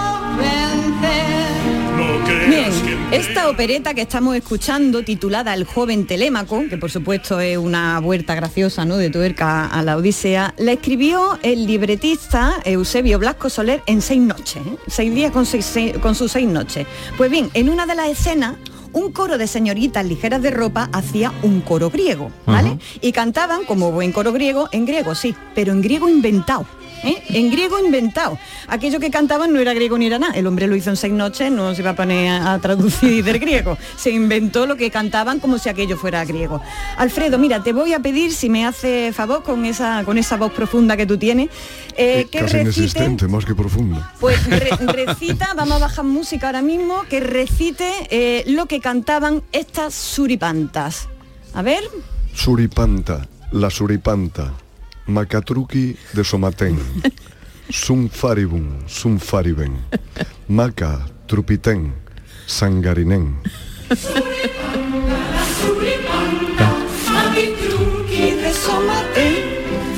Speaker 28: Bien, esta opereta que estamos escuchando, titulada El joven Telémaco, que por supuesto es una vuelta graciosa ¿no? de tuerca a la Odisea, la escribió el libretista Eusebio Blasco Soler en seis noches, ¿eh? seis días con, seis- seis- con sus seis noches. Pues bien, en una de las escenas, un coro de señoritas ligeras de ropa hacía un coro griego, ¿vale? Y cantaban, como buen coro griego, en griego, sí, pero en griego inventado. ¿Eh? en griego inventado. Aquello que cantaban no era griego ni era nada. El hombre lo hizo en seis noches, no se va a poner a, a traducir del griego. Se inventó lo que cantaban como si aquello fuera griego. Alfredo, mira, te voy a pedir si me hace favor con esa, con esa voz profunda que tú tienes, eh, que
Speaker 29: Casi
Speaker 28: recite
Speaker 29: inexistente, más que profundo.
Speaker 28: pues re- recita, vamos a bajar música ahora mismo, que recite eh, lo que cantaban estas suripantas. A ver,
Speaker 29: Suripanta, la suripanta, Macatruqui de Somatén, Sum faribum, sum fariben, Maca, trupitén, sangarinén.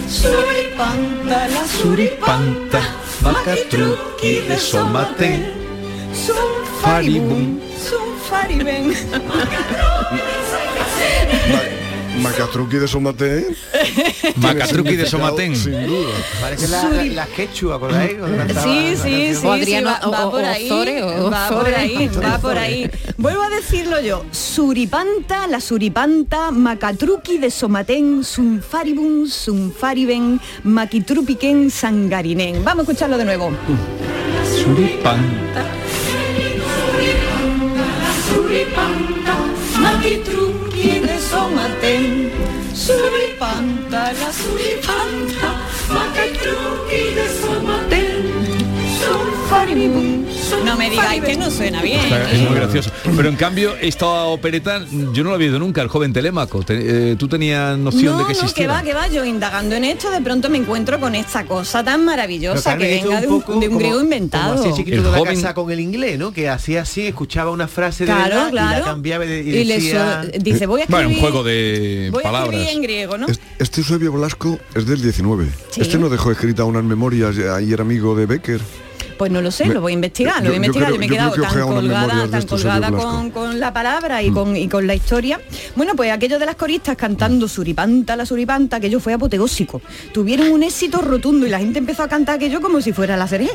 Speaker 28: suripanta, la suripanta,
Speaker 3: macatruqui de Somatén, faribum,
Speaker 28: fariben.
Speaker 29: Macatruqui de Somatén.
Speaker 3: Macatruqui de Somatén.
Speaker 29: Sin duda.
Speaker 30: Parece la, la, la quechua, ¿acordáis?
Speaker 28: Sí,
Speaker 30: la
Speaker 28: sí, sí,
Speaker 5: Adriano-
Speaker 28: sí, va, por ahí, va por ahí, va por ahí. Vuelvo a decirlo yo, suripanta, la suripanta, macatruqui de somatén, sunfaribun, sunfariben, maquitrupiquen, sangarinen. Vamos a escucharlo de nuevo.
Speaker 3: Suripanta.
Speaker 28: Suripanta, maquitruqui de somatén, suripanta, la suripanta, maquitruqui de somatén, sunfaribun, No me digáis que no suena bien.
Speaker 3: Es muy gracioso. Pero en cambio, esta opereta yo no la he visto nunca, el joven Telémaco. Te- eh, ¿Tú tenías noción
Speaker 28: no,
Speaker 3: de que
Speaker 28: no, que va, que va, yo indagando en esto, de pronto me encuentro con esta cosa tan maravillosa que venga de
Speaker 30: un
Speaker 28: un,
Speaker 30: poco
Speaker 28: de un
Speaker 30: como-
Speaker 28: griego inventado.
Speaker 30: Como así
Speaker 3: El
Speaker 30: de la
Speaker 3: joven-
Speaker 30: casa con el inglés, ¿no? Que hacía así, escuchaba una frase de
Speaker 28: Claro,
Speaker 30: verdad y la cambiaba y, de- y
Speaker 28: Y
Speaker 30: decía...
Speaker 28: dice, voy a escribir,
Speaker 3: Bueno, un juego de
Speaker 28: voy a
Speaker 3: palabras.
Speaker 28: escribir en griego, ¿no?
Speaker 29: Este Eusebio Blasco es del 19.
Speaker 28: Sí.
Speaker 29: Este no dejó escrita unas memorias, ahí era amigo de Becker.
Speaker 28: Pues no lo sé,
Speaker 29: Me-
Speaker 28: lo voy a investigar,
Speaker 29: yo-
Speaker 28: lo voy a
Speaker 29: yo
Speaker 28: investigar,
Speaker 29: creo-
Speaker 28: yo me he quedado
Speaker 29: que
Speaker 28: tan colgada, tan colgada con, con la palabra y, con, y con la historia. Bueno, pues aquello de las coristas cantando suripanta, la suripanta, aquello fue apoteósico. Tuvieron un éxito rotundo y la gente empezó a cantar aquello como si fuera la serie.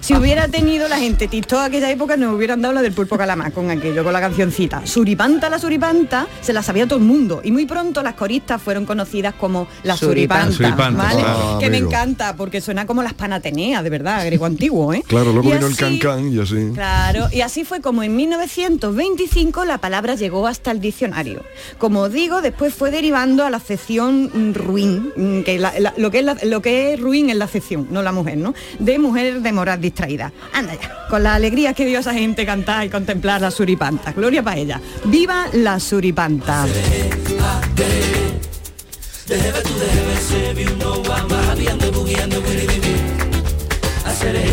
Speaker 28: Si hubiera tenido la gente TikTok aquella época, nos hubieran dado la del pulpo calamar con aquello, con la cancioncita. Suripanta, la suripanta, se la sabía todo el mundo. Y muy pronto las coristas fueron conocidas como la suripanta.
Speaker 3: Suripanta.
Speaker 28: ¿vale?
Speaker 29: Ah,
Speaker 28: que me encanta, porque suena como las panateneas, de verdad, griego antiguo, ¿eh?
Speaker 29: Claro, luego
Speaker 28: Y
Speaker 29: vino el
Speaker 28: así-
Speaker 29: cancán y así.
Speaker 28: Claro, y así fue como en 1925 la palabra llegó hasta el diccionario. Como os digo, después fue derivando a la acepción ruin, mm, que la- la- lo, que es la- lo que es ruin es la acepción, no la mujer, ¿no? De mujer de moral distraída. Anda ya, con la alegría que dio esa gente cantar y contemplar la suripanta. Gloria para ella. ¡Viva la suripanta!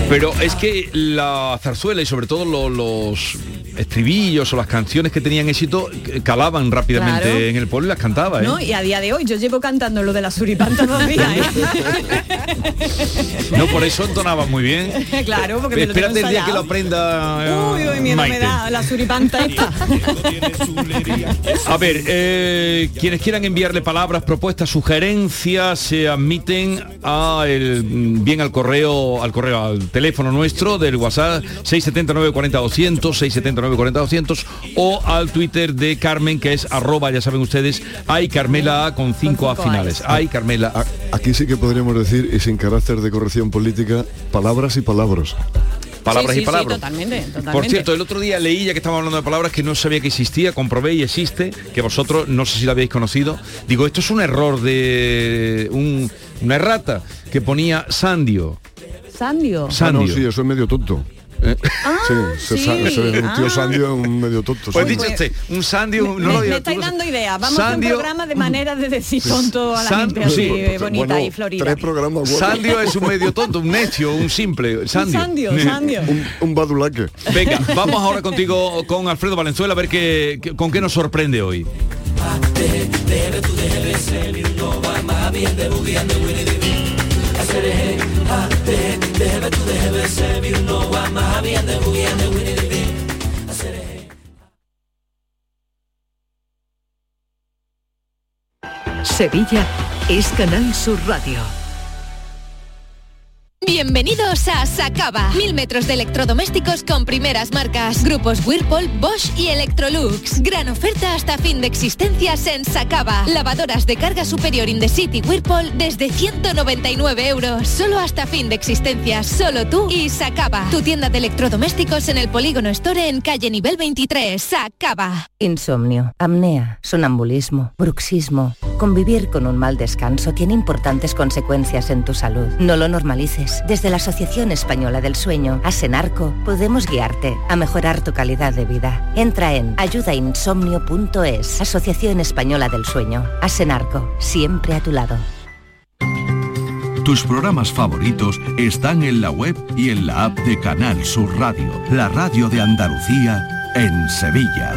Speaker 3: Pero es que la zarzuela y sobre todo lo- los estribillos o las canciones que tenían éxito eh, calaban rápidamente
Speaker 28: Claro.
Speaker 3: en el pueblo y las cantaba. ¿eh?
Speaker 28: ¿no? Y a día de hoy yo llevo cantando lo de la suripanta dos días, ¿eh?
Speaker 3: No, por eso entonaba muy bien.
Speaker 28: claro, porque me
Speaker 3: Espérate el día que lo aprenda.
Speaker 28: Uy, uy, miedo me da la suripanta esta.
Speaker 3: A ver, eh, quienes quieran enviarle palabras, propuestas, sugerencias, se admiten a el, bien al correo, al correo, al teléfono nuestro del WhatsApp 679 40 200, 679 40 200 o al Twitter de Carmen que es arroba, ya saben ustedes, hay Carmela A con 5 A finales. Hay Carmela A.
Speaker 29: Aquí sí que podríamos decir, y sin carácter de corrección política, palabras y palabras.
Speaker 3: Palabras
Speaker 28: Sí,
Speaker 3: y
Speaker 28: sí,
Speaker 3: palabras.
Speaker 28: Sí, totalmente, totalmente.
Speaker 3: Por cierto, el otro día leí, ya que estamos hablando de palabras, que no sabía que existía, comprobé y existe, que vosotros no sé si la habéis conocido. Digo, esto es un error de un- una errata que ponía Sandio.
Speaker 28: Sandio.
Speaker 29: Ah, no,
Speaker 3: Sandio.
Speaker 29: sí, eso es medio tonto.
Speaker 3: Eh,
Speaker 29: sí, se
Speaker 28: sí.
Speaker 29: sa- se- un tío
Speaker 28: Ah.
Speaker 29: Sandio es un medio tonto.
Speaker 3: Pues
Speaker 29: sí.
Speaker 3: dicho usted, un Sandio, no
Speaker 28: me,
Speaker 3: lo
Speaker 28: me estáis dando ideas. Vamos a un programa de maneras de decir tonto a la
Speaker 3: San-
Speaker 28: gente así bonita
Speaker 29: Bueno,
Speaker 28: y florida.
Speaker 29: Tres programas.
Speaker 3: Sandio es un medio tonto, un necio, un simple. Sandio.
Speaker 28: Sandio, Sandio.
Speaker 29: Un, un badulaque.
Speaker 3: Venga, vamos ahora contigo con Alfredo Valenzuela a ver qué, qué- con qué nos sorprende hoy.
Speaker 2: Sevilla es Canal Sur Radio.
Speaker 32: Bienvenidos a Sacaba. Mil metros de electrodomésticos con primeras marcas. Grupos Whirlpool, Bosch y Electrolux. Gran oferta hasta fin de existencias en Sacaba. Lavadoras de carga superior in the city Whirlpool desde 199 euros. Solo hasta fin de existencias. Solo tú y Sacaba. Tu tienda de electrodomésticos en el Polígono Store en calle nivel 23. Sacaba.
Speaker 20: Insomnio, apnea, sonambulismo, bruxismo. Convivir con un mal descanso tiene importantes consecuencias en tu salud. No lo normalices. Desde la Asociación Española del Sueño, Asenarco, podemos guiarte a mejorar tu calidad de vida. Entra en ayudainsomnio.es. Asociación Española del Sueño. Asenarco, siempre a tu lado.
Speaker 25: Tus programas favoritos están en la web y en la app de Canal Sur Radio, la radio de Andalucía en Sevilla.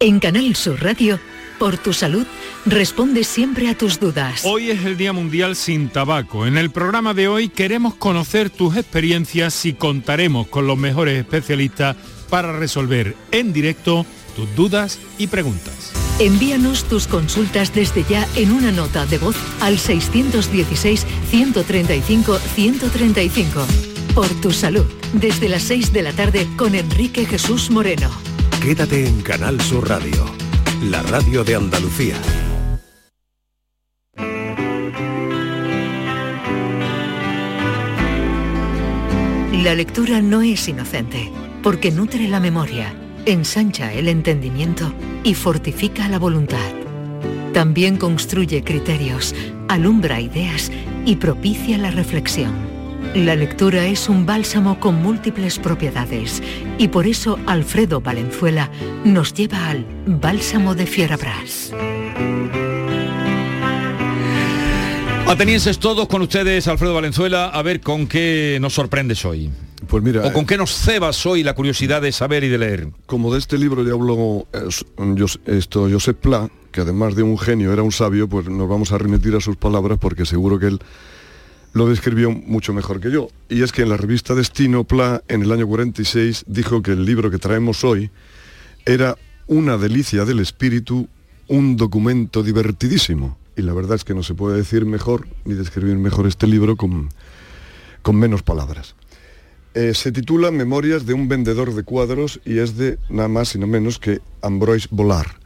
Speaker 2: En Canal Sur Radio, por tu salud, responde siempre a tus dudas.
Speaker 33: Hoy es el Día Mundial sin Tabaco. En el programa de hoy queremos conocer tus experiencias y contaremos con los mejores especialistas para resolver en directo tus dudas y preguntas.
Speaker 2: Envíanos tus consultas desde ya en una nota de voz al 616-135-135. Por tu salud, desde las 6 de la tarde con Enrique Jesús Moreno.
Speaker 23: Quédate en Canal Sur Radio, la radio de Andalucía.
Speaker 2: La lectura no es inocente, porque nutre la memoria, ensancha el entendimiento y fortifica la voluntad. También construye criterios, alumbra ideas y propicia la reflexión. La lectura es un bálsamo con múltiples propiedades y por eso Alfredo Valenzuela nos lleva al Bálsamo de Fierabras.
Speaker 3: Atenienses todos con ustedes, Alfredo Valenzuela, a ver con qué nos sorprendes hoy.
Speaker 29: Pues mira,
Speaker 3: o con qué nos cebas hoy la curiosidad de saber y de leer.
Speaker 29: Como de este libro ya habló eh, esto, Josep Pla, que además de un genio era un sabio, pues nos vamos a remitir a sus palabras porque seguro que él lo describió mucho mejor que yo. Y es que en la revista Destino, Pla, en el año 46, dijo que el libro que traemos hoy era una delicia del espíritu, un documento divertidísimo. Y la verdad es que no se puede decir mejor ni describir mejor este libro con, con menos palabras. Eh, se titula Memorias de un vendedor de cuadros y es de nada más y no menos que Ambroise Volar,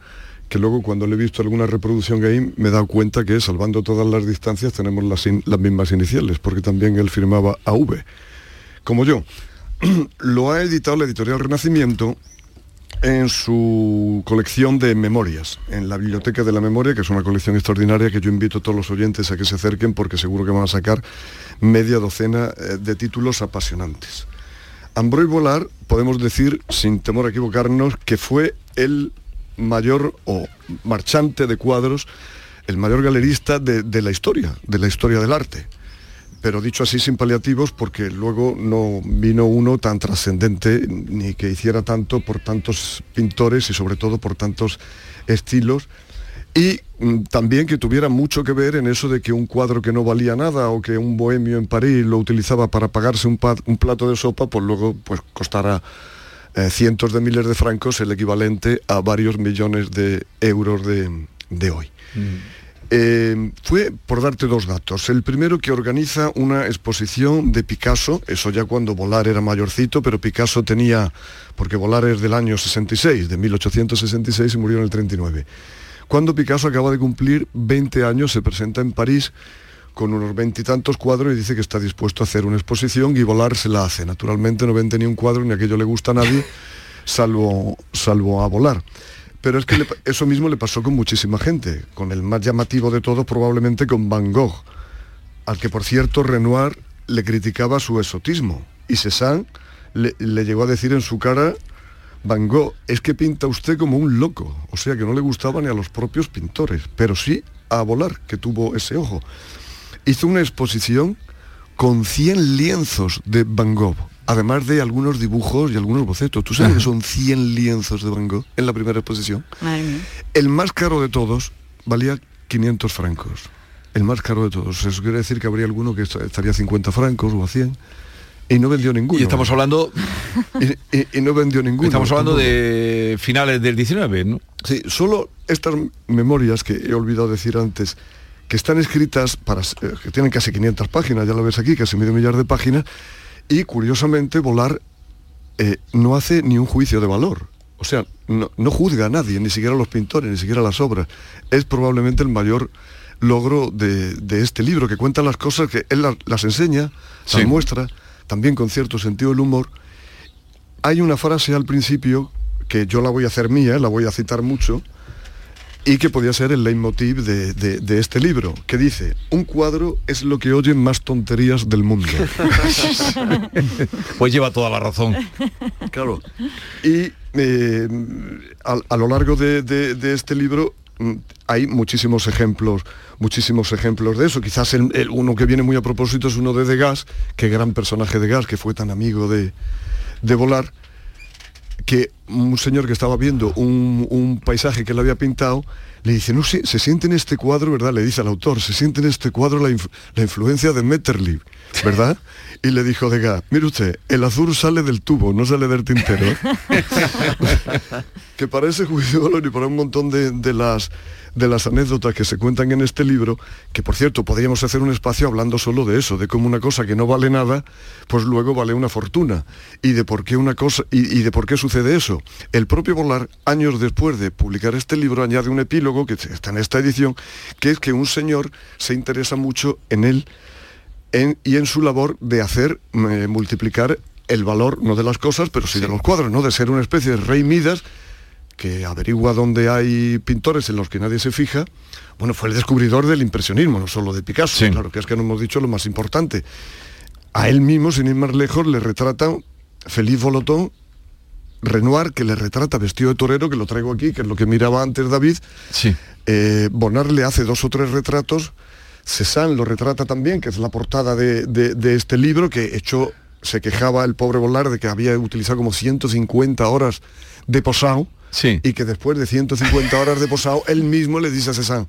Speaker 29: que luego cuando le he visto alguna reproducción hay me he dado cuenta que salvando todas las distancias tenemos las, las mismas iniciales, porque también él firmaba AV, como yo. Lo ha editado la editorial Renacimiento en su colección de memorias, en la Biblioteca de la Memoria, que es una colección extraordinaria que yo invito a todos los oyentes a que se acerquen porque seguro que van a sacar media docena eh, de títulos apasionantes. Ambroise Volar, podemos decir, sin temor a equivocarnos, que fue el mayor o marchante de cuadros, el mayor galerista de, de la historia, de la historia del arte. Pero dicho así sin paliativos porque luego no vino uno tan trascendente ni que hiciera tanto por tantos pintores y sobre todo por tantos estilos y mm, también que tuviera mucho que ver en eso de que un cuadro que no valía nada o que un bohemio en París lo utilizaba para pagarse un, un plato de sopa, pues luego pues costara eh, cientos de miles de francos, el equivalente a varios millones de euros de, de hoy. Eh, fue por darte dos datos. El primero que organiza una exposición de Picasso, eso ya cuando Volar era mayorcito, pero Picasso tenía, porque Volar es del año 66, de 1866 y murió en el 39. Cuando Picasso acaba de cumplir 20 años, se presenta en París con unos veintitantos cuadros y dice que está dispuesto a hacer una exposición y Volar se la hace. Naturalmente no vende ni un cuadro ni aquello le gusta a nadie, salvo, salvo a Volar. Pero es que le- eso mismo le pasó con muchísima gente, con el más llamativo de todos probablemente con Van Gogh, al que por cierto Renoir le criticaba su exotismo y Cézanne le, le llegó a decir en su cara, Van Gogh, es que pinta usted como un loco, o sea que no le gustaba ni a los propios pintores, pero sí a Volar, que tuvo ese ojo. Hizo una exposición con 100 lienzos de Van Gogh, además de algunos dibujos y algunos bocetos. ¿Tú sabes que son 100 lienzos de Van Gogh en la primera exposición?
Speaker 28: Madre mía.
Speaker 29: El más caro de todos valía 500 francos. El más caro de todos. Eso quiere decir que habría alguno que est- estaría a 50 francos o a 100. Y no vendió ninguno.
Speaker 3: Y estamos hablando...
Speaker 29: Y, y- y no vendió ninguno.
Speaker 3: Estamos hablando
Speaker 29: tampoco.
Speaker 3: de finales del 19, ¿no?
Speaker 29: Sí, solo estas memorias que he olvidado decir antes, que están escritas para eh, que tienen casi 500 páginas, ya lo ves aquí, casi medio millar de páginas, y curiosamente volar eh, no hace ni un juicio de valor. O sea, no, no juzga a nadie, ni siquiera a los pintores, ni siquiera a las obras. Es probablemente el mayor logro de, de este libro, que cuenta las cosas que él la- las enseña,
Speaker 3: Sí.
Speaker 29: las muestra, también con cierto sentido del humor. Hay una frase al principio que yo la voy a hacer mía, la voy a citar mucho, y que podía ser el leitmotiv de, de- de este libro, que dice, un cuadro es lo que oyen más tonterías del mundo.
Speaker 3: Pues lleva toda la razón.
Speaker 29: Claro. Y eh, a, a lo largo de, este libro mm, hay muchísimos ejemplos, muchísimos ejemplos de eso. Quizás el, el uno que viene muy a propósito es uno de Degas, que gran personaje de Degas, que fue tan amigo de, de volar, que un señor que estaba viendo un, un paisaje que él había pintado, le dice, no sé, se siente en este cuadro, ¿verdad? Le dice al autor, se siente en este cuadro la, inf- la influencia de Metterlich, ¿verdad? Y le dijo Degas, mire usted, el azul sale del tubo, no sale del tintero. que para ese juicio de valor y para un montón de, de las de las anécdotas que se cuentan en este libro, que por cierto podríamos hacer un espacio hablando solo de eso, de cómo una cosa que no vale nada, pues luego vale una fortuna, y de por qué una cosa, y, y de por qué sucede eso. El propio Volar, años después de publicar este libro, añade un epílogo que está en esta edición, que es que un señor se interesa mucho en él en- y en su labor de hacer eh, multiplicar el valor, no de las cosas, pero sí, de los cuadros, ¿no? De ser una especie de rey Midas que averigua dónde hay pintores en los que nadie se fija. Bueno, fue el descubridor del impresionismo, no solo de Picasso, claro, que es que no hemos dicho lo más importante. A él mismo, sin ir más lejos, le retratan Félix Volotón, Renoir, que le retrata vestido de torero, que lo traigo aquí, que es lo que miraba antes David.
Speaker 3: Sí.
Speaker 29: Eh, Bonar le hace dos o tres retratos. Cézanne lo retrata también, que es la portada de, de- de este libro, que hecho se quejaba el pobre Bolar de que había utilizado como 150 horas de posado y que después de 150 horas de posado, él mismo le dice a Cézanne,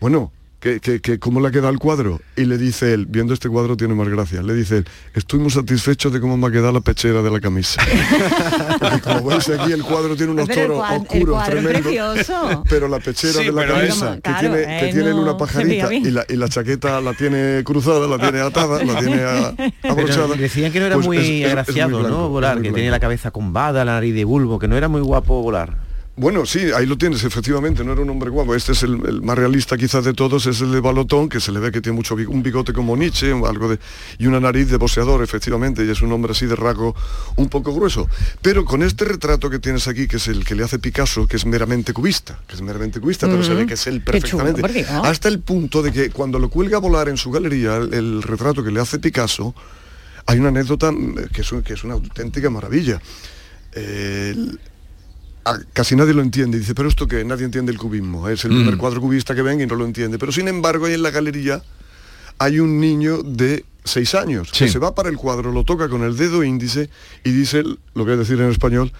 Speaker 29: bueno, que, que, que ¿cómo le ha quedado el cuadro? Y le dice él, viendo este cuadro tiene más gracia, le dice él, estoy muy satisfecho de cómo me ha quedado la pechera de la camisa. Porque como veis aquí el cuadro tiene unos
Speaker 28: Pero el
Speaker 29: toros
Speaker 28: el
Speaker 29: oscuros,
Speaker 28: es
Speaker 29: tremendos, pero la pechera
Speaker 3: Sí,
Speaker 29: de la camisa,
Speaker 3: es-
Speaker 29: que,
Speaker 28: Claro,
Speaker 29: tiene, que
Speaker 28: eh, no
Speaker 29: una pajarita y la, y la chaqueta la tiene cruzada, la tiene atada, la tiene a- abrochada.
Speaker 30: Decían que no era
Speaker 29: Pues
Speaker 30: muy
Speaker 29: es- es- es muy
Speaker 30: agraciado,
Speaker 29: blanco,
Speaker 30: ¿no? Volar, que tiene la cabeza combada, la nariz de bulbo, que no era muy guapo volar.
Speaker 29: Bueno, sí, ahí lo tienes, efectivamente, no era un hombre guapo. Este es el, el más realista quizás de todos, es el de Balotón, que se le ve que tiene mucho un bigote como Nietzsche, algo de, y una nariz de boxeador, efectivamente, y es un hombre así de rasgo un poco grueso. Pero con este retrato que tienes aquí, que es el que le hace Picasso, que es meramente cubista, que es meramente cubista, pero se ve que es él
Speaker 28: chulo,
Speaker 29: perfectamente. Hasta el punto de que cuando lo cuelga a volar en su galería, el, el retrato que le hace Picasso, hay una anécdota mm, que es, un- que es una auténtica maravilla. Eh, casi nadie lo entiende. Dice, pero esto que nadie entiende el cubismo. Es el
Speaker 3: Mm.
Speaker 29: primer cuadro cubista que ven y no lo entiende. Pero sin embargo, ahí en la galería hay un niño de seis años que se va para el cuadro, lo toca con el dedo índice y dice, lo voy a decir en español,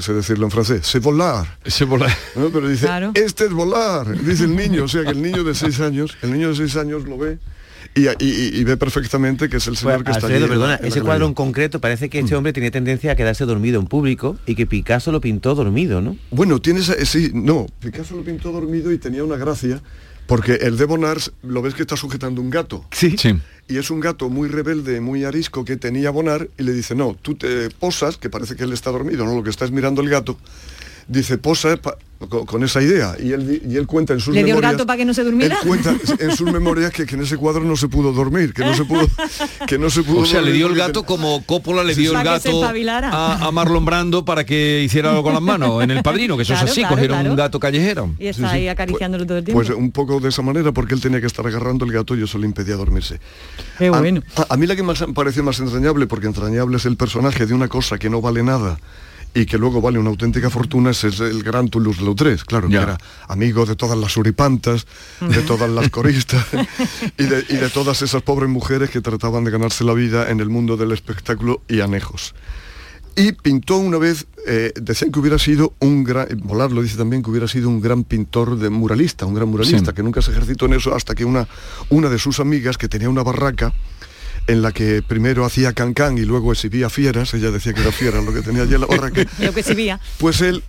Speaker 29: sé decirlo en francés, c'est volar.
Speaker 3: Se vola-
Speaker 29: ¿no? Pero dice,
Speaker 28: Claro.
Speaker 29: este es volar, dice el niño, o sea que el niño de seis años, el niño de seis años lo ve y, y- y- y ve perfectamente que es el
Speaker 30: Pues,
Speaker 29: señor que está
Speaker 30: Alfredo, perdona,
Speaker 29: en
Speaker 30: ese cuadro en concreto parece que este hombre tenía tendencia a quedarse dormido en público y que Picasso lo pintó dormido, ¿no?
Speaker 29: Bueno, tienes, eh, sí, no, Picasso lo pintó dormido y tenía una gracia, porque el de Bonars, lo ves que está sujetando un gato.
Speaker 30: Sí.
Speaker 3: Sí.
Speaker 29: Y es un gato muy rebelde, muy arisco que tenía Bonar y le dice, no, tú te posas, que parece que él está dormido, ¿no? Lo que está es mirando el gato. Dice, posa con, esa idea. Y él, y él cuenta en sus
Speaker 28: ¿Le dio el
Speaker 29: memorias...
Speaker 28: gato para que no se
Speaker 29: Él
Speaker 28: durmiera?
Speaker 29: cuenta en sus memorias que, que en ese cuadro no se pudo dormir, que no se pudo, que no se pudo
Speaker 3: O sea, le dio el gato
Speaker 29: ten-
Speaker 3: como Coppola le dio el gato a, a Marlon Brando para que hiciera algo con las manos en el padrino, que eso
Speaker 28: Claro,
Speaker 3: es así,
Speaker 28: claro,
Speaker 3: cogieron
Speaker 28: claro.
Speaker 3: un gato callejero.
Speaker 28: Y está ahí acariciándolo todo el tiempo.
Speaker 29: Pues un poco de esa manera, porque él tenía que estar agarrando el gato y eso le impedía dormirse.
Speaker 28: Qué bueno.
Speaker 29: A, a mí la que más me parece más entrañable, porque entrañable es el personaje de una cosa que no vale nada y que luego vale una auténtica fortuna, ese es el gran Toulouse-Lautrec, claro,
Speaker 3: Ya.
Speaker 29: que era amigo de todas las suripantas, de todas las coristas y de, y de todas esas pobres mujeres que trataban de ganarse la vida en el mundo del espectáculo y anejos. Y pintó una vez, eh, decían que hubiera sido un gran, Volar lo dice también, que hubiera sido un gran pintor de muralista, un gran muralista,
Speaker 3: Sí.
Speaker 29: que nunca se ejercitó en eso hasta que una, una de sus amigas, que tenía una barraca, en la que primero hacía cancán y luego exhibía fieras, ella decía que era fiera lo que tenía allí en la barraca,
Speaker 28: Lo que se veía.
Speaker 29: pues él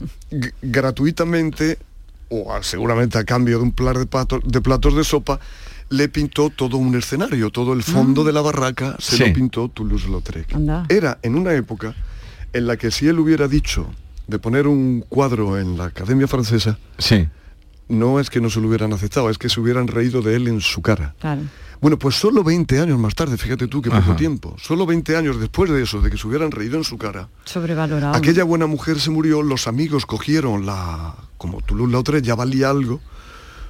Speaker 29: gratuitamente o a- seguramente a cambio de un par de, pato- de platos de sopa, le pintó todo un escenario, todo el fondo
Speaker 28: Ah.
Speaker 29: de la barraca se
Speaker 3: Sí.
Speaker 29: lo pintó Toulouse-Lautrec. Era en una época en la que si él hubiera dicho de poner un cuadro en la Academia Francesa,
Speaker 3: Sí.
Speaker 29: no es que no se lo hubieran aceptado, es que se hubieran reído de él en su cara.
Speaker 28: Claro.
Speaker 29: Bueno, pues solo 20 años más tarde, fíjate tú que poco
Speaker 3: Ajá.
Speaker 29: tiempo, solo 20 años después de eso, de que se hubieran reído en su cara,
Speaker 28: Sobrevalorado.
Speaker 29: aquella buena mujer se murió, los amigos cogieron la, como Toulouse-Lautrec ya valía algo,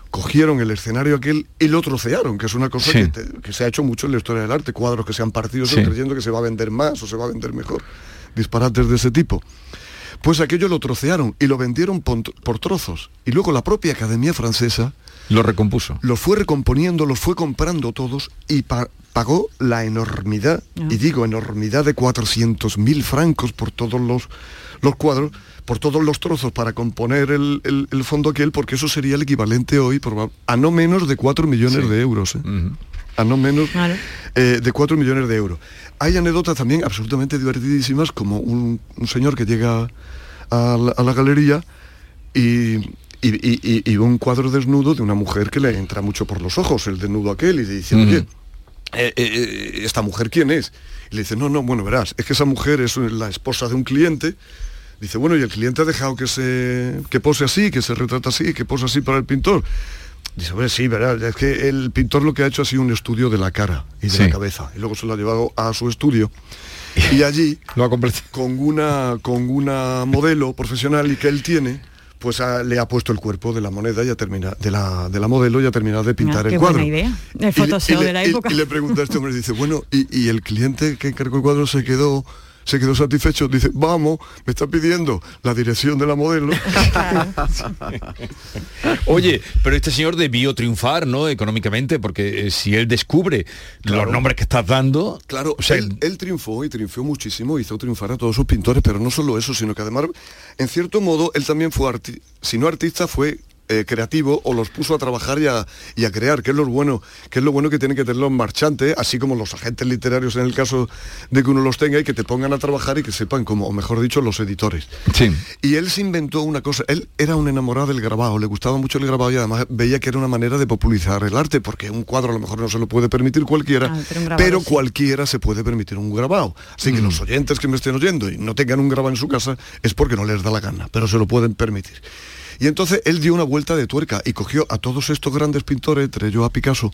Speaker 29: cogieron el escenario aquel y lo trocearon, que es una cosa
Speaker 3: Sí.
Speaker 29: que, te- que se ha hecho mucho en la historia del arte, cuadros que se han partido
Speaker 3: Sí.
Speaker 29: creyendo que se va a vender más o se va a vender mejor, disparates de ese tipo. Pues aquello lo trocearon y lo vendieron por trozos. Y luego la propia Academia Francesa
Speaker 3: Lo recompuso.
Speaker 29: los fue recomponiendo, los fue comprando todos y pa- pagó la enormidad, y digo enormidad de 400.000 francos por todos los, los cuadros, por todos los trozos para componer el, el- el fondo aquel, porque eso sería el equivalente hoy a no menos de 4 millones de euros. ¿eh? A no menos eh, de 4 millones de euros. Hay anécdotas también absolutamente divertidísimas, como un, un señor que llega a la, a la galería y, y- y- un cuadro desnudo de una mujer que le entra mucho por los ojos, el desnudo aquel, y dice, oye, eh, eh, ¿esta mujer quién es? Y le dice, no, no, bueno, verás, es que esa mujer es la esposa de un cliente. Dice, bueno, y el cliente ha dejado que se que pose así, que se retrata así, que pose así para el pintor. Dice, bueno, sí, verás, es que el pintor lo que ha hecho ha sido un estudio de la cara y de
Speaker 3: Sí.
Speaker 29: la cabeza. Y luego se lo ha llevado a su estudio. Y allí, con una con una modelo profesional y que él tiene, pues ha- le ha puesto el cuerpo de la moneda y ha terminado, de la, de la modelo y ha terminado de pintar
Speaker 28: Ah,
Speaker 29: el
Speaker 28: qué
Speaker 29: cuadro.
Speaker 28: buena idea. El
Speaker 29: le-
Speaker 28: de la
Speaker 29: y-
Speaker 28: época.
Speaker 29: Y le pregunta a este hombre, dice, bueno, y, y el cliente que encargó el cuadro se quedó se quedó satisfecho, dice, vamos, me está pidiendo la dirección de la modelo.
Speaker 3: Oye, pero este señor debió triunfar, ¿no? Económicamente, porque eh, si él descubre los nombres que estás dando,
Speaker 29: Claro,
Speaker 3: o sea,
Speaker 29: él, él triunfó y triunfó muchísimo, hizo triunfar a todos sus pintores, pero no solo eso, sino que además, en cierto modo, él también fue, si no artista, fue eh, creativo o los puso a trabajar y a, y a crear, que es lo bueno, que es lo bueno que tienen que tener los marchantes, así como los agentes literarios en el caso de que uno los tenga y que te pongan a trabajar y que sepan, como, o mejor dicho, los editores.
Speaker 3: Sí.
Speaker 29: Y él se inventó una cosa, él era un enamorado del grabado, le gustaba mucho el grabado y además veía que era una manera de popularizar el arte, porque un cuadro a lo mejor no se lo puede permitir cualquiera,
Speaker 28: Ah, pero un grabado
Speaker 29: pero
Speaker 28: sí.
Speaker 29: cualquiera se puede permitir un grabado. Así que los oyentes que me estén oyendo y no tengan un grabado en su casa es porque no les da la gana, pero se lo pueden permitir. Y entonces él dio una vuelta de tuerca y cogió a todos estos grandes pintores, entre ellos a Picasso,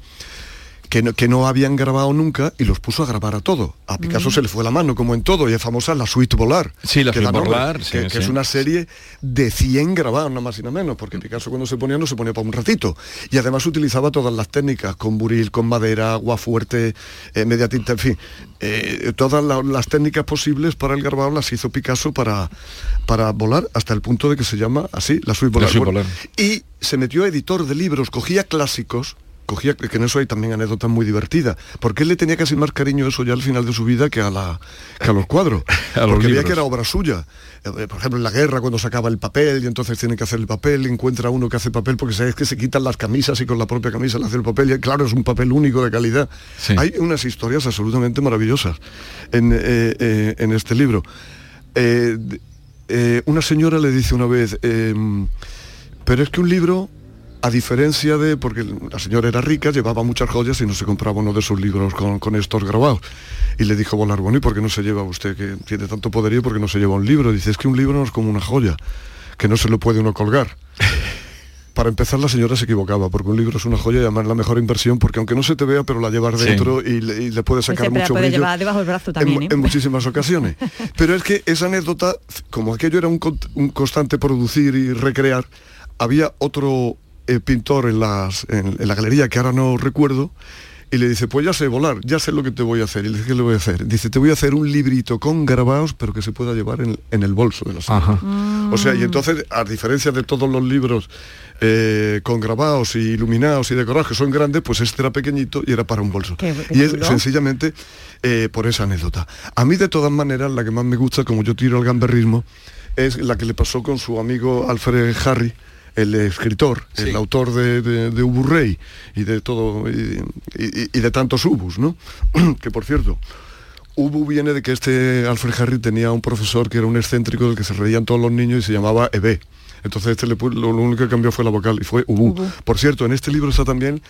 Speaker 29: que no, que no habían grabado nunca y los puso a grabar a todo. A Picasso
Speaker 3: Mm.
Speaker 29: se le fue la mano, como en todo, y es famosa la suite Volar.
Speaker 3: Sí, la
Speaker 29: que
Speaker 3: Suite Volar, sí,
Speaker 29: que, es una serie de 100 grabados, nada más y nada menos, porque Picasso cuando se ponía no se ponía para un ratito. Y además utilizaba todas las técnicas, con buril, con madera, agua fuerte, eh, media tinta, en fin. eh, todas la- las técnicas posibles para el grabado las hizo Picasso para, para volar, hasta el punto de que se llama así, la suite
Speaker 3: La
Speaker 29: Volar.
Speaker 3: Suite
Speaker 29: Bueno,
Speaker 3: Volar.
Speaker 29: y se metió a editor de libros, cogía clásicos, cogía, que en eso hay también anécdotas muy divertidas, porque él le tenía casi más cariño eso ya al final de su vida que a, la, que a los cuadros,
Speaker 3: A los
Speaker 29: porque veía que era obra suya. Eh, Por ejemplo, en la guerra, cuando sacaba el papel y entonces tiene que hacer el papel, encuentra uno que hace papel porque sabes que se quitan las camisas y con la propia camisa le hace el papel, y claro, es un papel único de calidad. Hay unas historias absolutamente maravillosas en, eh, eh, en este libro. Eh, eh, una señora le dice una vez, em, pero es que un libro, a diferencia de, porque la señora era rica, llevaba muchas joyas y no se compraba uno de sus libros con, con estos grabados. Y le dijo Volar, bueno, ¿y por qué no se lleva usted, que tiene tanto poderío, por qué no se lleva un libro? Dice, es que un libro no es como una joya, que no se lo puede uno colgar. Para empezar, la señora se equivocaba, porque un libro es una joya y además la mejor inversión, porque aunque no se te vea, pero la llevas
Speaker 28: Sí.
Speaker 29: dentro y, le, y le puede
Speaker 28: Pues
Speaker 29: sacar
Speaker 28: la
Speaker 29: mucho
Speaker 28: puede
Speaker 29: brillo
Speaker 28: llevar debajo del brazo
Speaker 29: en,
Speaker 28: también, ¿eh?
Speaker 29: en muchísimas ocasiones. Pero es que esa anécdota, como aquello era un constante producir y recrear, había otro eh, pintor en, las, en, en la galería que ahora no recuerdo, y le dice, pues ya sé volar, ya sé lo que te voy a hacer. Y le dice, ¿qué le voy a hacer? Dice, te voy a hacer un librito con grabados, pero que se pueda llevar en, en el bolso de la señora. O sea, y entonces, a diferencia de todos los libros eh, con grabados y iluminados y decorados, que son grandes, pues este era pequeñito y era para un bolso.
Speaker 28: Qué- qué
Speaker 29: y es
Speaker 28: chulo.
Speaker 29: sencillamente eh, por esa anécdota. A mí, de todas maneras, la que más me gusta, como yo tiro al gamberrismo, es la que le pasó con su amigo Alfred Harry, el escritor, el autor de, de, de Ubu Rey y de todo y, y- y de tantos Ubus, ¿no? que por cierto, Ubu viene de que este Alfred Harry tenía un profesor que era un excéntrico del que se reían todos los niños y se llamaba Ebe. Entonces este le lo, lo único que cambió fue la vocal y fue Ubu.
Speaker 28: Ubu.
Speaker 29: Por cierto, en este libro está también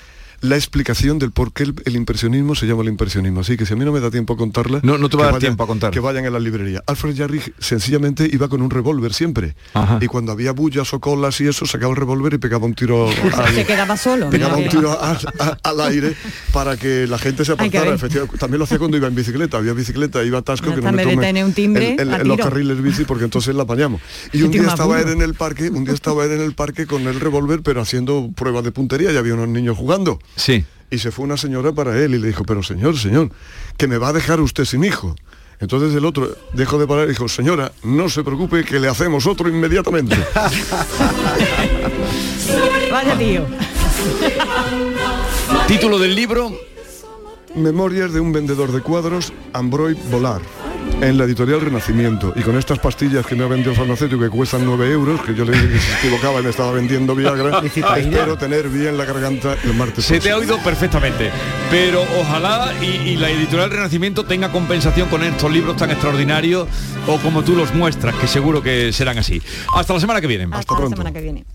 Speaker 29: la explicación del por qué el, el impresionismo se llama el impresionismo. Así que si a mí no me da tiempo a contarla...
Speaker 3: No- no te va a dar
Speaker 29: vayan-
Speaker 3: tiempo a contar.
Speaker 29: Que vayan a la librería. Alfred Jarry sencillamente iba con un revólver siempre.
Speaker 3: Ajá.
Speaker 29: Y cuando había bullas o colas y eso, sacaba el revólver y pegaba un tiro al,
Speaker 28: Se quedaba solo.
Speaker 29: pegaba un tiro a- a- al aire para que la gente se apartara. También lo hacía cuando iba en bicicleta, había bicicleta, iba a Tasco que no me tome
Speaker 28: tener un timbre, a
Speaker 29: en los carriles bici porque entonces la apañamos. Y un día estaba él en el parque, un día estaba él en el parque con el revólver pero haciendo pruebas de puntería y había unos niños jugando.
Speaker 3: Sí.
Speaker 29: Y se fue una señora para él y le dijo, pero señor, señor, que me va a dejar usted sin hijo. Entonces el otro dejó de parar y dijo, señora, no se preocupe que le hacemos otro inmediatamente.
Speaker 28: Vaya tío.
Speaker 3: Título del libro.
Speaker 29: Memorias de un vendedor de cuadros, Ambroid Volar, en la editorial Renacimiento. Y con estas pastillas que me ha vendido el farmacéutico que cuestan 9 euros, que yo le dije que se equivocaba y me estaba vendiendo Viagra, espero tener bien la garganta el martes.
Speaker 3: Se te ha oído perfectamente. Pero ojalá y, y la editorial Renacimiento tenga compensación con estos libros tan extraordinarios o como tú los muestras, que seguro que serán así. Hasta la semana que viene.
Speaker 28: Hasta la semana que viene.